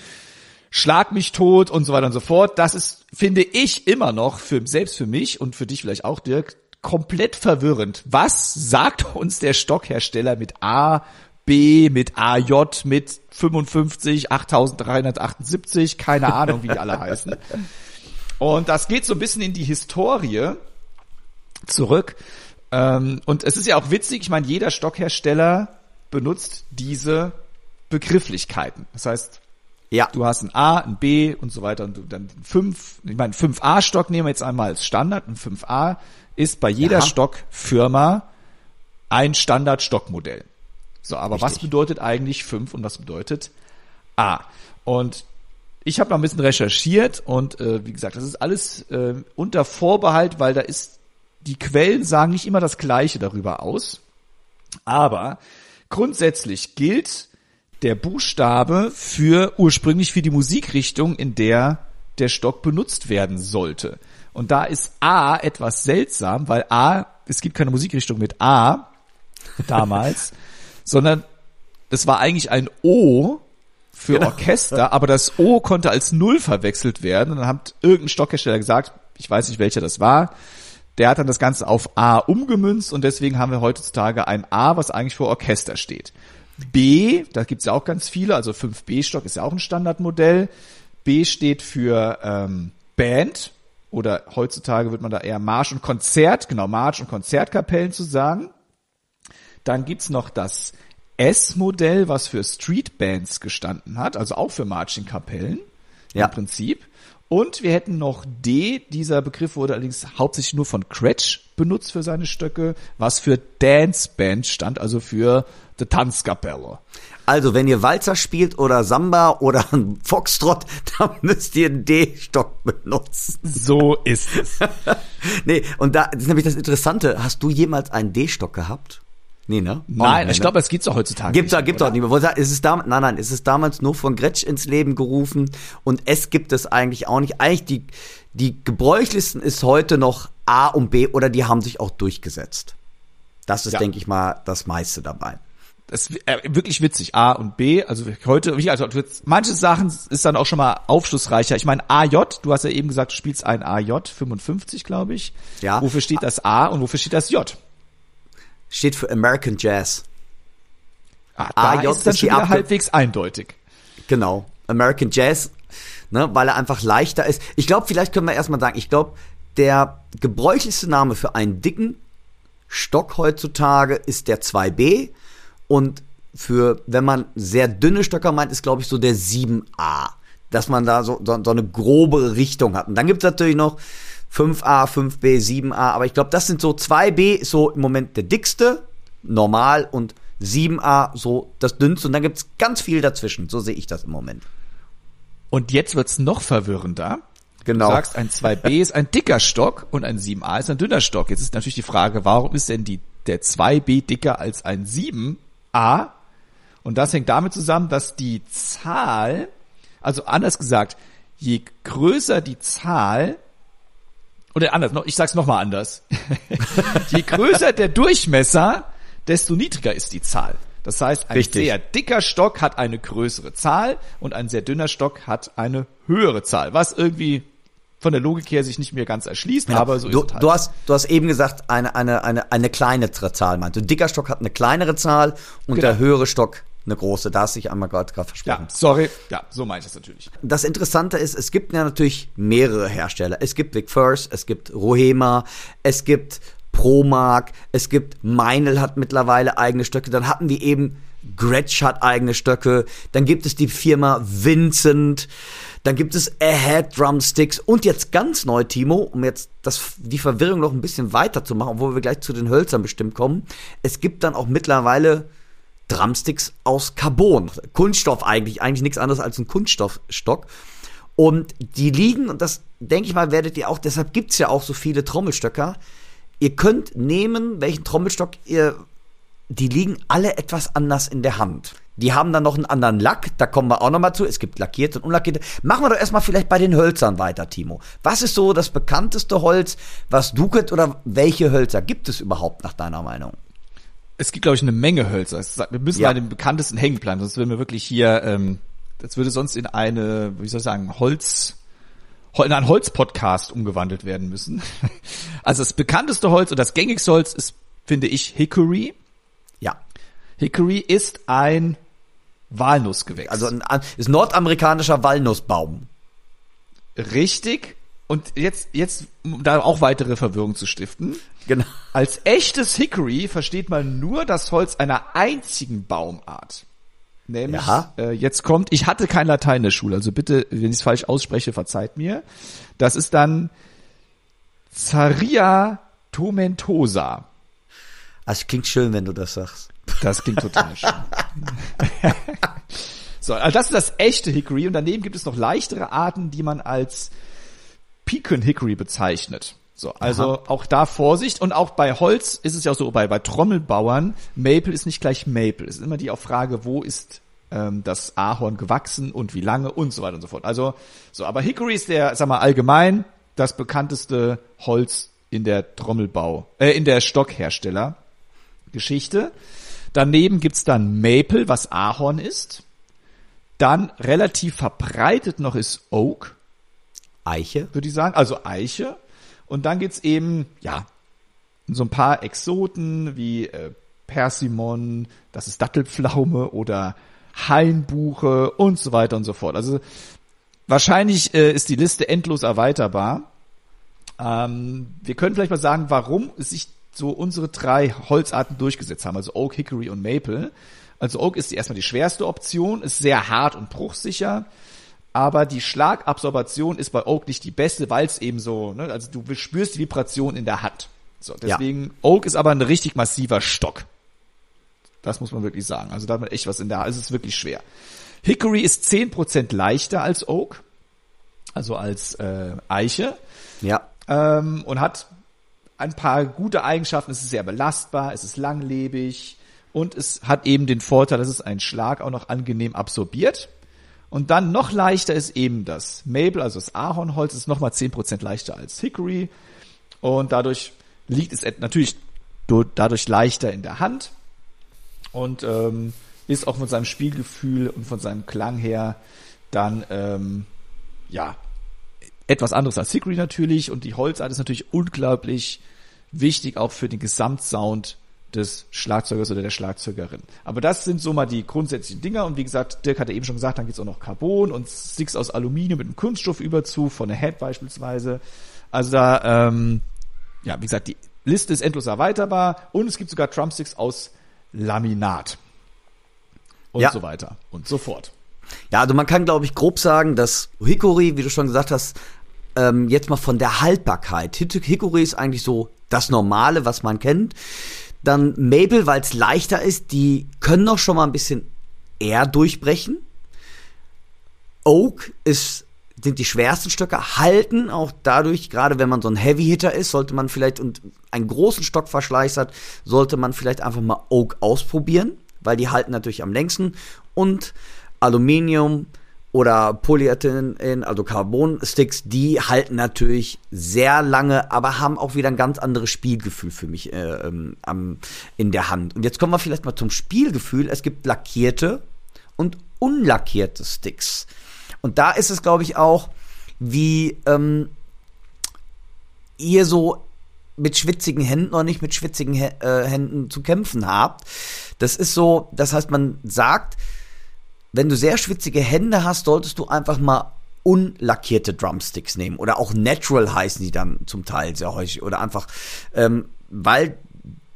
Schlag mich tot und so weiter und so fort. Das ist, finde ich, immer noch für, selbst für mich und für dich vielleicht auch, Dirk, komplett verwirrend. Was sagt uns der Stockhersteller mit A, B, mit AJ, mit 55, 8378, keine Ahnung, wie die alle heißen. Und das geht so ein bisschen in die Historie zurück. Ähm, und es ist ja auch witzig, ich meine, jeder Stockhersteller benutzt diese Begrifflichkeiten. Das heißt, Ja, du hast ein A, ein B und so weiter und dann fünf, ich meine, 5A-Stock nehmen wir jetzt einmal als Standard. Ein 5A ist bei jeder Ja. Stockfirma ein Standard-Stockmodell. So, aber was Richtig. bedeutet eigentlich 5 und was bedeutet A? Und ich habe noch ein bisschen recherchiert und äh, wie gesagt, das ist alles äh, unter Vorbehalt, weil da ist, die Quellen sagen nicht immer das Gleiche darüber aus. Aber grundsätzlich gilt der Buchstabe für ursprünglich für die Musikrichtung, in der der Stock benutzt werden sollte. Und da ist A etwas seltsam, weil A, es gibt keine Musikrichtung mit A damals, sondern es war eigentlich ein O für Orchester, aber das O konnte als Null verwechselt werden. Und dann hat irgendein Stockhersteller gesagt, ich weiß nicht welcher das war, der hat dann das Ganze auf A umgemünzt und deswegen haben wir heutzutage ein A, was eigentlich für Orchester steht. B, da gibt's ja auch ganz viele, also 5B-Stock ist ja auch ein Standardmodell. B steht für ähm, Band oder heutzutage wird man da eher Marsch und Konzert, genau, Marsch und Konzertkapellen zu sagen. Dann gibt's noch das S-Modell, was für Streetbands gestanden hat, also auch für Marching-Kapellen Ja. im Prinzip. Und wir hätten noch D, dieser Begriff wurde allerdings hauptsächlich nur von Cratch benutzt für seine Stöcke, was für Dance Band stand, also für The Tanzkapelle. Also, wenn ihr Walzer spielt oder Samba oder Foxtrot, dann müsst ihr einen D-Stock benutzen. So ist es. nee, und da das ist nämlich das Interessante. Hast du jemals einen D-Stock gehabt? Nee, ne? Auch Nein, ich ne? glaube, das gibt's auch heutzutage. Gibt's da, gibt's oder? auch nicht mehr. Ist es damals, nein, nein, ist es damals nur von Gretsch ins Leben gerufen und es gibt es eigentlich auch nicht. Eigentlich die, die gebräuchlichsten ist heute noch A und B oder die haben sich auch durchgesetzt. Das ist, Ja. denke ich mal, das meiste dabei. Das ist äh, wirklich witzig. A und B, also heute, also manche Sachen ist dann auch schon mal aufschlussreicher. Ich meine AJ, du hast ja eben gesagt, du spielst ein AJ 55, glaube ich. Ja. Wofür steht das A und wofür steht das J? Steht für American Jazz. Ah, da AJ ist dann schon wieder halbwegs eindeutig. Genau. American Jazz, ne, weil er einfach leichter ist. Ich glaube, vielleicht können wir erstmal sagen, ich glaube, der gebräuchlichste Name für einen dicken Stock heutzutage ist der 2B und für, wenn man sehr dünne Stöcker meint, ist glaube ich so der 7A. Dass man da so, so, so eine grobe Richtung hat. Und dann gibt's natürlich noch 5A, 5B, 7A, aber ich glaube, das sind so 2B ist so im Moment der dickste, normal und 7A so das dünnste und dann gibt's ganz viel dazwischen. So sehe ich das im Moment. Und jetzt wird's noch verwirrender. Genau. Du sagst, ein 2B ist ein dicker Stock und ein 7A ist ein dünner Stock. Jetzt ist natürlich die Frage, warum ist denn die der 2b dicker als ein 7a. Und das hängt damit zusammen, dass die Zahl, also anders gesagt, je größer die Zahl, oder anders, ich sag's nochmal anders. je größer der Durchmesser, desto niedriger ist die Zahl. Das heißt, ein Richtig. sehr dicker Stock hat eine größere Zahl und ein sehr dünner Stock hat eine höhere Zahl, was irgendwie von der Logik her sich nicht mehr ganz erschließt, aber so du, ist es halt. du hast du hast eben gesagt eine eine eine eine kleinere Zahl meinst du ein dicker Stock hat eine kleinere Zahl und Genau. der höhere Stock eine große da hast du dich einmal gerade versprochen ja, sorry. Ja, so meine ich das natürlich. das Interessante ist, es gibt ja natürlich mehrere Hersteller. Es gibt Vic First, es gibt Rohema, es gibt Promark, es gibt Meinl hat mittlerweile eigene Stöcke. Dann hatten wir eben Gretsch hat eigene Stöcke. Dann gibt es die Firma Vincent. Dann gibt es Ahead Drumsticks. Und jetzt ganz neu, Timo, um jetzt das, die Verwirrung noch ein bisschen weiter zu machen, obwohl wir gleich zu den Hölzern bestimmt kommen. Es gibt dann auch mittlerweile Drumsticks aus Carbon. Kunststoff eigentlich, eigentlich nichts anderes als ein Kunststoffstock. Und die liegen, und das denke ich mal, werdet ihr auch, deshalb gibt's ja auch so viele Trommelstöcker. Ihr könnt nehmen, welchen Trommelstock ihr, die liegen alle etwas anders in der Hand. Die haben dann noch einen anderen Lack, da kommen wir auch noch mal zu. Es gibt lackierte und unlackierte. Machen wir doch erstmal vielleicht bei den Hölzern weiter, Timo. Was ist so das bekannteste Holz, was du kennst, oder welche Hölzer gibt es überhaupt nach deiner Meinung? Es gibt, glaube ich, eine Menge Hölzer. Wir müssen Ja. bei den bekanntesten hängen bleiben, sonst würden wir wirklich hier, ähm, das würde sonst in eine, wie soll ich sagen, Holz, Hol- in einen Holz-Podcast umgewandelt werden müssen. Also das bekannteste Holz und das gängigste Holz ist, finde ich, Hickory. Ja. Hickory ist ein Walnussgewächs. Also ein, ein ist nordamerikanischer Walnussbaum. richtig. Und jetzt, jetzt, um da auch weitere Verwirrung zu stiften. Genau. Als echtes Hickory versteht man nur das Holz einer einzigen Baumart. Nämlich, Ja. äh, jetzt kommt, ich hatte kein Latein in der Schule, also bitte, wenn ich es falsch ausspreche, verzeiht mir. Das ist dann Zaria tomentosa. Also klingt schön, wenn du das sagst. Das klingt total schön. so, also das ist das echte Hickory und daneben gibt es noch leichtere Arten, die man als Pecan Hickory bezeichnet. So, also auch da Vorsicht und auch bei Holz ist es ja auch so, bei, bei Trommelbauern, Maple ist nicht gleich Maple. Es ist immer die auch Frage, wo ist ähm, das Ahorn gewachsen und wie lange und so weiter und so fort. Also, so, aber Hickory ist der, sag mal, allgemein das bekannteste Holz in der Trommelbau, äh, in der Stockhersteller. Geschichte. Daneben gibt's dann Maple, was Ahorn ist. Dann relativ verbreitet noch ist Oak, Eiche. würde ich sagen, also Eiche. Und dann gibt's eben, ja, so ein paar Exoten wie äh, Persimon, das ist Dattelpflaume oder Hainbuche und so weiter und so fort. Also wahrscheinlich äh, ist die Liste endlos erweiterbar. Ähm, wir können vielleicht mal sagen, warum sich so unsere drei Holzarten durchgesetzt haben, also Oak, Hickory und Maple. Also Oak ist die erstmal die schwerste Option, ist sehr hart und bruchsicher, aber die Schlagabsorption ist bei Oak nicht die beste, weil es eben so, ne, also du spürst die Vibration in der Hand. So, deswegen Oak ist aber ein richtig massiver Stock. Das muss man wirklich sagen. Also da hat man echt was in der Hand. Es ist wirklich schwer. Hickory ist 10% leichter als Oak, also als äh, Eiche Ja. ähm, und hat ein paar gute Eigenschaften. Es ist sehr belastbar, es ist langlebig und es hat eben den Vorteil, dass es einen Schlag auch noch angenehm absorbiert. Und dann noch leichter ist eben das Maple, also das Ahornholz, ist nochmal 10% leichter als Hickory. Und dadurch liegt es natürlich dadurch leichter in der Hand. Und ähm, ist auch von seinem Spielgefühl und von seinem Klang her dann ähm, ja etwas anderes als Hickory natürlich und die Holzart ist natürlich unglaublich wichtig auch für den Gesamtsound des Schlagzeugers oder der Schlagzeugerin. Aber das sind so mal die grundsätzlichen Dinger und wie gesagt, Dirk hatte eben schon gesagt, dann gibt's auch noch Carbon und Sticks aus Aluminium mit einem Kunststoffüberzug von der Head beispielsweise. Also da, ähm, ja, wie gesagt, die Liste ist endlos erweiterbar und es gibt sogar Drumsticks aus Laminat und Ja. so weiter und so fort. Ja, also man kann, glaube ich, grob sagen, dass Hickory, wie du schon gesagt hast, ähm, jetzt mal von der Haltbarkeit. Hic- Hickory ist eigentlich so das Normale, was man kennt. Dann Maple, weil es leichter ist, die können noch schon mal ein bisschen eher durchbrechen. Oak ist sind die schwersten Stöcke, halten auch dadurch, gerade wenn man so ein Heavy Hitter ist, sollte man vielleicht und einen großen Stockverschleiß hat, sollte man vielleicht einfach mal Oak ausprobieren, weil die halten natürlich am längsten und Aluminium oder Polyethylen, also Carbon-Sticks, die halten natürlich sehr lange, aber haben auch wieder ein ganz anderes Spielgefühl für mich äh, ähm, in der Hand. Und jetzt kommen wir vielleicht mal zum Spielgefühl. Es gibt lackierte und unlackierte Sticks. Und da ist es, glaube ich, auch, wie ähm, ihr so mit schwitzigen Händen oder nicht mit schwitzigen äh, Händen zu kämpfen habt. Das ist so, das heißt, man sagt, wenn du sehr schwitzige Hände hast, solltest du einfach mal unlackierte Drumsticks nehmen. Oder auch natural heißen die dann zum Teil sehr häufig. Oder einfach, ähm, weil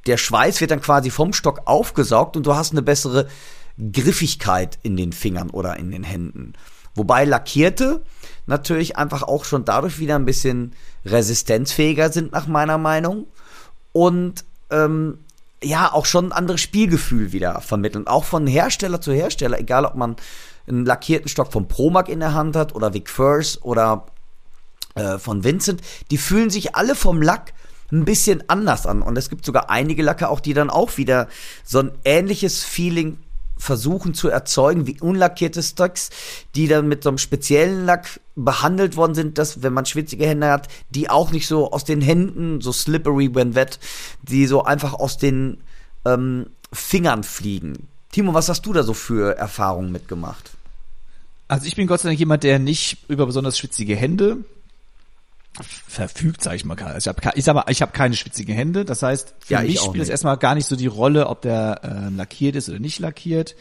der Schweiß wird dann quasi vom Stock aufgesaugt und du hast eine bessere Griffigkeit in den Fingern oder in den Händen. Wobei lackierte natürlich einfach auch schon dadurch wieder ein bisschen resistenzfähiger sind, nach meiner Meinung. Und ähm, ja auch schon ein anderes Spielgefühl wieder vermitteln. Auch von Hersteller zu Hersteller, egal ob man einen lackierten Stock von Promac in der Hand hat oder Vic First oder äh, von Vincent, die fühlen sich alle vom Lack ein bisschen anders an. Und es gibt sogar einige Lacke auch, die dann auch wieder so ein ähnliches Feeling versuchen zu erzeugen, wie unlackierte Stocks, die dann mit so einem speziellen Lack behandelt worden sind, dass, wenn man schwitzige Hände hat, die auch nicht so aus den Händen, so slippery when wet, die so einfach aus den ähm, Fingern fliegen. Timo, was hast du da so für Erfahrungen mitgemacht? Also ich bin Gott sei Dank jemand, der nicht über besonders schwitzige Hände verfügt, sage ich mal. Also ich, hab, ich sag mal, ich habe keine schwitzigen Hände. Das heißt, für ja, mich spielt es erstmal gar nicht so die Rolle, ob der äh, lackiert ist oder nicht lackiert.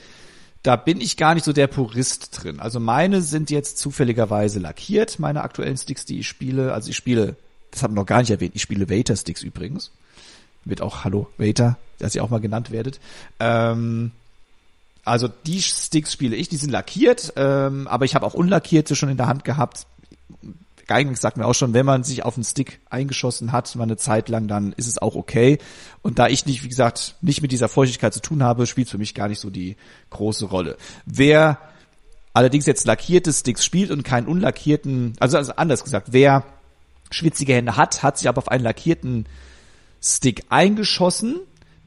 Da bin ich gar nicht so der Purist drin. Also meine sind jetzt zufälligerweise lackiert, meine aktuellen Sticks, die ich spiele. Also ich spiele, das haben wir noch gar nicht erwähnt, ich spiele Waiter-Sticks übrigens. Wird auch Hallo Waiter, dass ihr auch mal genannt werdet. Ähm, also die Sticks spiele ich, die sind lackiert, ähm, aber ich habe auch unlackierte schon in der Hand gehabt Geigenx sagt mir auch schon, wenn man sich auf den Stick eingeschossen hat, mal eine Zeit lang, dann ist es auch okay. Und da ich nicht, wie gesagt, nicht mit dieser Feuchtigkeit zu tun habe, spielt für mich gar nicht so die große Rolle. Wer allerdings jetzt lackierte Sticks spielt und keinen unlackierten, also, also anders gesagt, wer schwitzige Hände hat, hat sich aber auf einen lackierten Stick eingeschossen,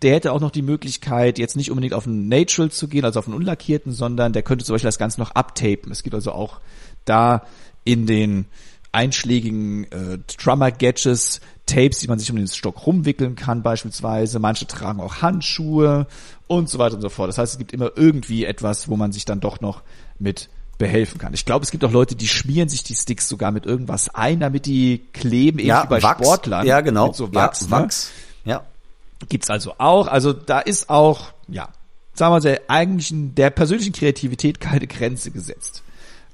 der hätte auch noch die Möglichkeit, jetzt nicht unbedingt auf einen Natural zu gehen, also auf einen unlackierten, sondern der könnte zum Beispiel das Ganze noch abtapen. Es gibt also auch da in den einschlägigen äh, Drummer-Gadgets, Tapes, die man sich um den Stock rumwickeln kann beispielsweise. Manche tragen auch Handschuhe und so weiter und so fort. Das heißt, es gibt immer irgendwie etwas, wo man sich dann doch noch mit behelfen kann. Ich glaube, es gibt auch Leute, die schmieren sich die Sticks sogar mit irgendwas ein, damit die kleben, ähnlich ja, wie bei Wachs. Sportlern. Ja, genau. Mit so Wachs. Ja, ne? Wachs. Ja. Gibt's also auch. Also da ist auch, ja, sagen wir mal, der eigentlichen, der persönlichen Kreativität keine Grenze gesetzt.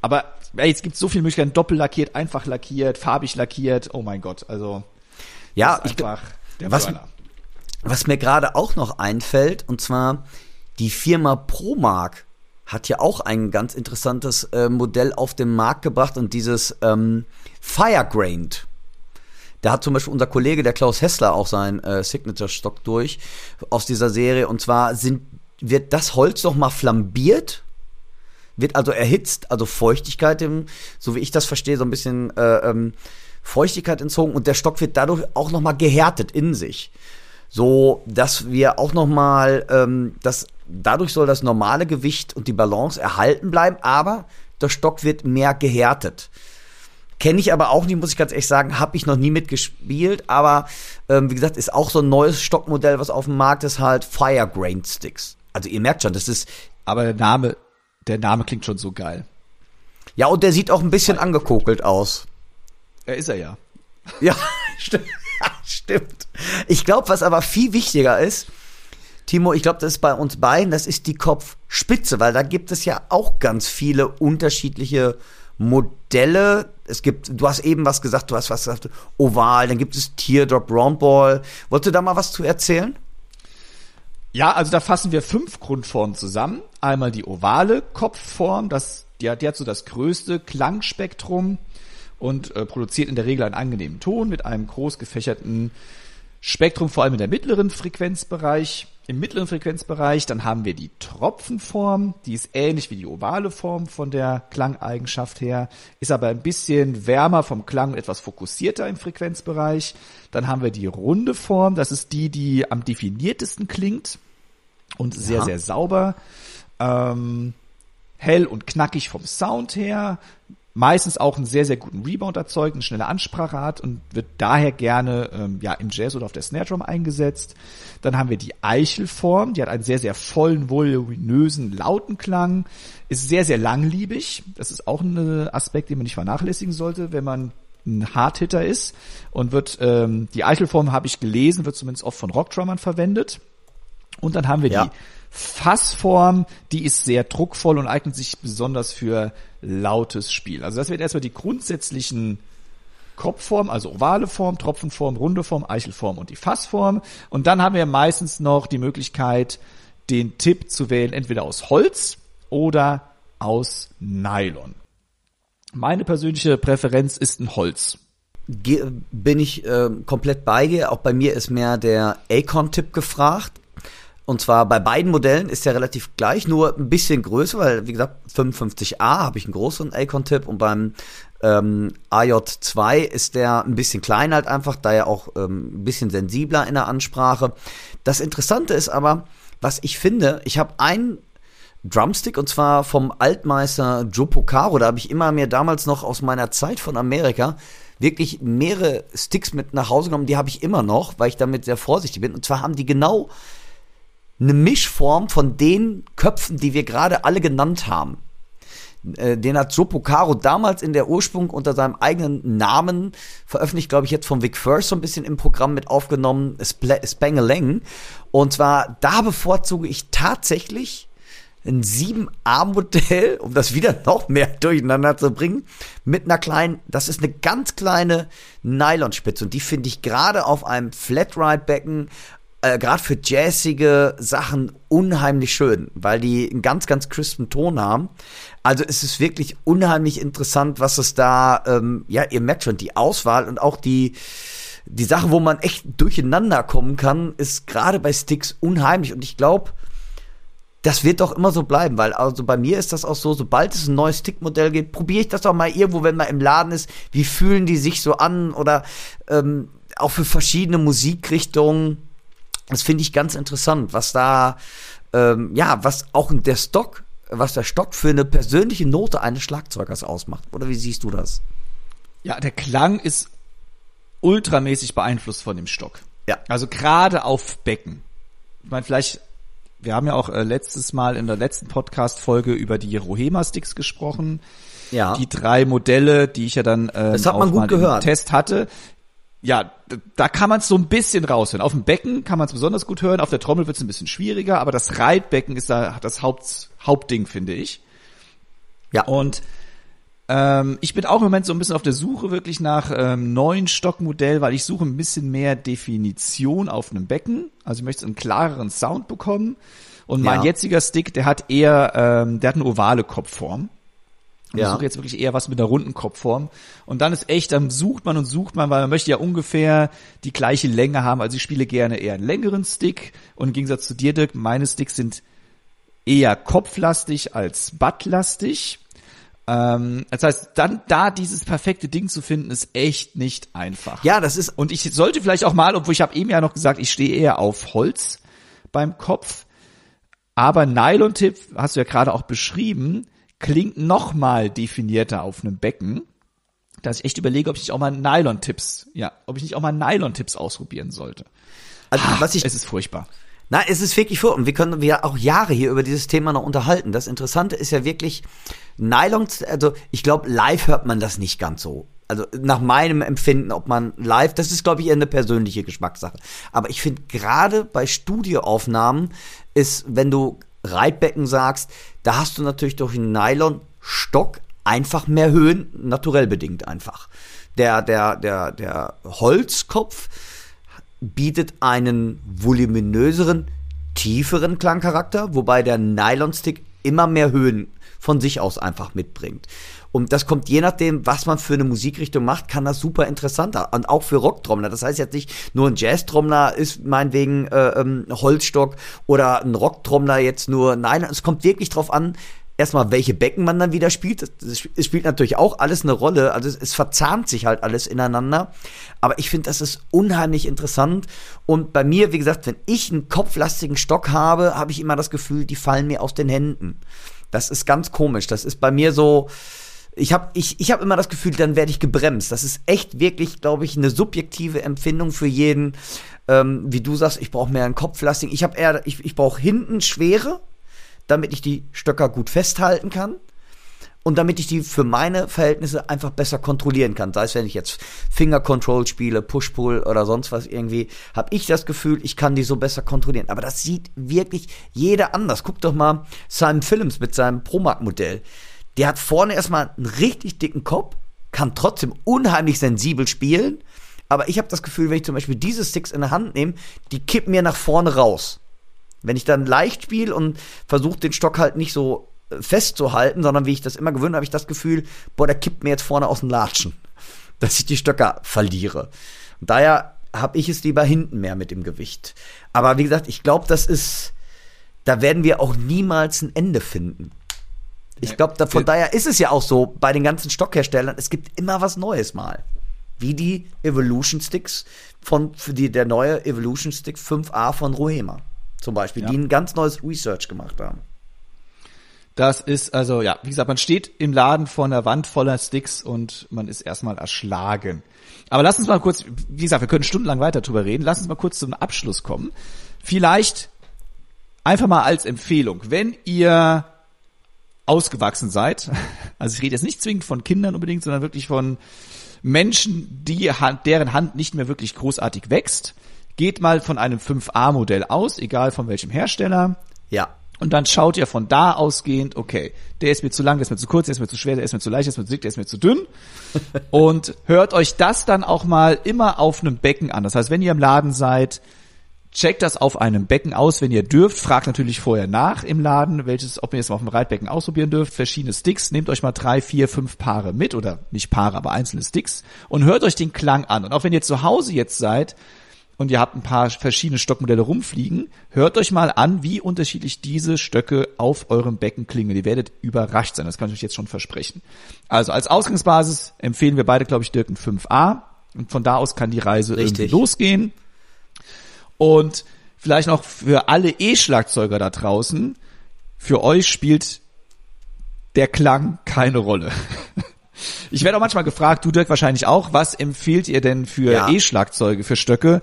Aber ey, jetzt gibt's so viele Möglichkeiten, doppel lackiert, einfach lackiert, farbig lackiert, oh mein Gott, also Ja, ich, einfach der was, Burner. was mir gerade auch noch einfällt, und zwar die Firma Promark hat ja auch ein ganz interessantes äh, Modell auf den Markt gebracht und dieses ähm, Firegrained. Da hat zum Beispiel unser Kollege, der Klaus Hessler, auch sein äh, Signature-Stock durch aus dieser Serie. Und zwar sind, wird das Holz noch mal flambiert wird also erhitzt, also Feuchtigkeit, im, so wie ich das verstehe, so ein bisschen äh, ähm, Feuchtigkeit entzogen und der Stock wird dadurch auch nochmal gehärtet in sich. So, dass wir auch nochmal, ähm, das, dadurch soll das normale Gewicht und die Balance erhalten bleiben, aber der Stock wird mehr gehärtet. Kenne ich aber auch nicht, muss ich ganz ehrlich sagen, habe ich noch nie mitgespielt, aber ähm, wie gesagt, ist auch so ein neues Stockmodell, was auf dem Markt ist, halt Fire Grain Sticks. Also ihr merkt schon, das ist Aber der Name, der Name klingt schon so geil. Ja, und der sieht auch ein bisschen angekokelt aus. Er ist er ja. Ja, stimmt. stimmt. Ich glaube, was aber viel wichtiger ist, Timo, ich glaube, das ist bei uns beiden, das ist die Kopfspitze, weil da gibt es ja auch ganz viele unterschiedliche Modelle. Es gibt, du hast eben was gesagt, du hast was gesagt, Oval, dann gibt es Teardrop Roundball. Wolltest du da mal was zu erzählen? Ja, also da fassen wir fünf Grundformen zusammen. Einmal die ovale Kopfform, das, die, hat, die hat so das größte Klangspektrum und äh, produziert in der Regel einen angenehmen Ton mit einem groß gefächerten Spektrum vor allem in der mittleren Frequenzbereich. Im mittleren Frequenzbereich, dann haben wir die Tropfenform, die ist ähnlich wie die ovale Form von der Klangeigenschaft her, ist aber ein bisschen wärmer vom Klang, etwas fokussierter im Frequenzbereich. Dann haben wir die runde Form, das ist die, die am definiertesten klingt und sehr, Ja. sehr sauber. Ähm, hell und knackig vom Sound her, meistens auch einen sehr, sehr guten Rebound erzeugt, eine schnelle Ansprache hat und wird daher gerne ähm, ja, im Jazz oder auf der Snare Drum eingesetzt. Dann haben wir die Eichelform, die hat einen sehr, sehr vollen, voluminösen, lauten Klang, ist sehr, sehr langliebig. Das ist auch ein Aspekt, den man nicht vernachlässigen sollte, wenn man ein Hardhitter ist und wird ähm, die Eichelform habe ich gelesen, wird zumindest oft von Rockdrummern verwendet. Und dann haben wir Ja. die Fassform, die ist sehr druckvoll und eignet sich besonders für lautes Spiel. Also das wird erstmal die grundsätzlichen Kopfform, also ovale Form, Tropfenform, runde Form, Eichelform und die Fassform. Und dann haben wir meistens noch die Möglichkeit, den Tipp zu wählen, entweder aus Holz oder aus Nylon. Meine persönliche Präferenz ist ein Holz. Ge bin ich äh, komplett bei dir. Auch bei mir ist mehr der Acon-Tipp gefragt. Und zwar bei beiden Modellen ist der relativ gleich, nur ein bisschen größer, weil wie gesagt 55A habe ich einen größeren Acon-Tipp und beim ähm, AJ2 ist der ein bisschen kleiner halt einfach, da er auch ähm, ein bisschen sensibler in der Ansprache. Das Interessante ist aber, was ich finde, ich habe einen Drumstick und zwar vom Altmeister Joe Pocaro. Da habe ich immer mir damals noch aus meiner Zeit von Amerika wirklich mehrere Sticks mit nach Hause genommen. Die habe ich immer noch, weil ich damit sehr vorsichtig bin. Und zwar haben die genau eine Mischform von den Köpfen, die wir gerade alle genannt haben. Äh, Den hat Joe Pocaro damals in der Ursprung unter seinem eigenen Namen veröffentlicht, glaube ich, jetzt von Vic First so ein bisschen im Programm mit aufgenommen, Spangeleng. Und zwar, da bevorzuge ich tatsächlich ein 7A-Modell, um das wieder noch mehr durcheinander zu bringen, mit einer kleinen, das ist eine ganz kleine Nylonspitze und die finde ich gerade auf einem Flatride-Becken, äh, gerade für jazzige Sachen unheimlich schön, weil die einen ganz, ganz crispen Ton haben. Also es ist wirklich unheimlich interessant, was es da, ähm, ja, ihr merkt schon, die Auswahl und auch die, die Sache, wo man echt durcheinander kommen kann, ist gerade bei Sticks unheimlich und ich glaube, das wird doch immer so bleiben, weil also bei mir ist das auch so, sobald es ein neues Stickmodell gibt, probiere ich das doch mal irgendwo, wenn man im Laden ist, wie fühlen die sich so an oder ähm, auch für verschiedene Musikrichtungen. Das finde ich ganz interessant, was da, ähm, ja, was auch der Stock, was der Stock für eine persönliche Note eines Schlagzeugers ausmacht. Oder wie siehst du das? Ja, der Klang ist ultramäßig beeinflusst von dem Stock. Ja. Also gerade auf Becken. Ich meine, vielleicht, wir haben ja auch äh, letztes Mal in der letzten Podcast-Folge über die Rohema-Sticks gesprochen. Ja. Die drei Modelle, die ich ja dann ähm, Das hat man gut mal gehört. Test hatte. Ja, da kann man es so ein bisschen raushören. Auf dem Becken kann man es besonders gut hören, auf der Trommel wird es ein bisschen schwieriger, aber das Reitbecken ist da das Haupt, Hauptding, finde ich. ja. Und ähm, ich bin auch im Moment so ein bisschen auf der Suche wirklich nach ähm, neuen Stockmodell, weil ich suche ein bisschen mehr Definition auf einem Becken. Also ich möchte einen klareren Sound bekommen. Und mein Ja. jetziger Stick, der hat eher, ähm, der hat eine ovale Kopfform. Und Ja. ich suche jetzt wirklich eher was mit einer runden Kopfform. Und dann ist echt, dann sucht man und sucht man, weil man möchte ja ungefähr die gleiche Länge haben. Also ich spiele gerne eher einen längeren Stick. Und im Gegensatz zu dir, Dirk, meine Sticks sind eher kopflastig als buttlastig. Ähm, das heißt, dann da dieses perfekte Ding zu finden, ist echt nicht einfach. Ja, das ist Und ich sollte vielleicht auch mal, obwohl ich habe eben ja noch gesagt, ich stehe eher auf Holz beim Kopf. Aber Nylon-Tipp, hast du ja gerade auch beschrieben, klingt noch mal definierter auf einem Becken, dass ich echt überlege, ob ich nicht auch mal Nylon-Tipps, ja, ob ich nicht auch mal Nylon-Tipps ausprobieren sollte. also, was ich Es ist furchtbar. Na, es ist wirklich vor. Und wir können wir auch Jahre hier über dieses Thema noch unterhalten. Das Interessante ist ja wirklich, Nylon, also ich glaube, live hört man das nicht ganz so. Also nach meinem Empfinden, ob man live, das ist, glaube ich, eher eine persönliche Geschmackssache. Aber ich finde gerade bei Studioaufnahmen ist, wenn du Reitbecken sagst, da hast du natürlich durch einen Nylon-Stock einfach mehr Höhen, naturell bedingt einfach. Der, der, der, der Holzkopf bietet einen voluminöseren, tieferen Klangcharakter, wobei der Nylon-Stick immer mehr Höhen von sich aus einfach mitbringt. Und das kommt je nachdem, was man für eine Musikrichtung macht, kann das super interessant sein. Und auch für Rocktrommler. Das heißt jetzt nicht nur ein Jazztrommler ist meinetwegen äh, ähm, Holzstock oder ein Rocktrommler jetzt nur. Nein, es kommt wirklich drauf an, erstmal, welche Becken man dann wieder spielt. Es spielt natürlich auch alles eine Rolle. Also es, es verzahnt sich halt alles ineinander. Aber ich finde, das ist unheimlich interessant. Und bei mir, wie gesagt, wenn ich einen kopflastigen Stock habe, habe ich immer das Gefühl, die fallen mir aus den Händen. Das ist ganz komisch. Das ist bei mir so, ich habe ich, ich hab immer das Gefühl, dann werde ich gebremst. Das ist echt wirklich, glaube ich, eine subjektive Empfindung für jeden. Ähm, wie du sagst, ich brauche mehr einen Kopflasting. Ich habe eher, ich, ich brauche hinten schwere, damit ich die Stöcker gut festhalten kann und damit ich die für meine Verhältnisse einfach besser kontrollieren kann. Sei es, wenn ich jetzt Finger Control spiele, Push-Pull oder sonst was irgendwie, habe ich das Gefühl, ich kann die so besser kontrollieren. Aber das sieht wirklich jeder anders. Guck doch mal Simon Films mit seinem Promark-Modell. Der hat vorne erstmal einen richtig dicken Kopf, kann trotzdem unheimlich sensibel spielen. Aber ich habe das Gefühl, wenn ich zum Beispiel diese Sticks in der Hand nehme, die kippen mir nach vorne raus. Wenn ich dann leicht spiele und versuche den Stock halt nicht so äh, festzuhalten, sondern wie ich das immer gewöhnt, habe ich das Gefühl, boah, der kippt mir jetzt vorne aus dem Latschen, dass ich die Stöcker verliere. Und daher habe ich es lieber hinten mehr mit dem Gewicht. Aber wie gesagt, ich glaube, das ist, da werden wir auch niemals ein Ende finden. Ich glaube, da, von daher ist es ja auch so bei den ganzen Stockherstellern, es gibt immer was Neues mal. Wie die Evolution Sticks von, für die, der neue Evolution Stick 5A von Rohema. Zum Beispiel, ja. die ein ganz neues Research gemacht haben. Das ist also, ja, wie gesagt, man steht im Laden vor einer Wand voller Sticks und man ist erstmal erschlagen. Aber lass uns mal kurz, wie gesagt, wir können stundenlang weiter drüber reden. Lass uns mal kurz zum Abschluss kommen. Vielleicht einfach mal als Empfehlung, wenn ihr ausgewachsen seid, also ich rede jetzt nicht zwingend von Kindern unbedingt, sondern wirklich von Menschen, die, deren Hand nicht mehr wirklich großartig wächst, geht mal von einem 5a-Modell aus, egal von welchem Hersteller. Ja. Und dann schaut ihr von da ausgehend, okay, der ist mir zu lang, der ist mir zu kurz, der ist mir zu schwer, der ist mir zu leicht, der ist mir zu dick, der ist mir zu dünn. und hört euch das dann auch mal immer auf einem Becken an. Das heißt, wenn ihr im Laden seid, Checkt das auf einem Becken aus, wenn ihr dürft. Fragt natürlich vorher nach im Laden, welches, ob ihr es auf dem Reitbecken ausprobieren dürft. Verschiedene Sticks. Nehmt euch mal drei, vier, fünf Paare mit oder nicht Paare, aber einzelne Sticks und hört euch den Klang an. Und auch wenn ihr zu Hause jetzt seid und ihr habt ein paar verschiedene Stockmodelle rumfliegen, hört euch mal an, wie unterschiedlich diese Stöcke auf eurem Becken klingen. Ihr werdet überrascht sein. Das kann ich euch jetzt schon versprechen. Also als Ausgangsbasis empfehlen wir beide, glaube ich, Dirk ein 5a. Und von da aus kann die Reise Richtig. irgendwie losgehen. Und vielleicht noch für alle E-Schlagzeuger da draußen, für euch spielt der Klang keine Rolle. Ich werde auch manchmal gefragt, du Dirk wahrscheinlich auch, was empfiehlt ihr denn für ja. E-Schlagzeuge, für Stöcke?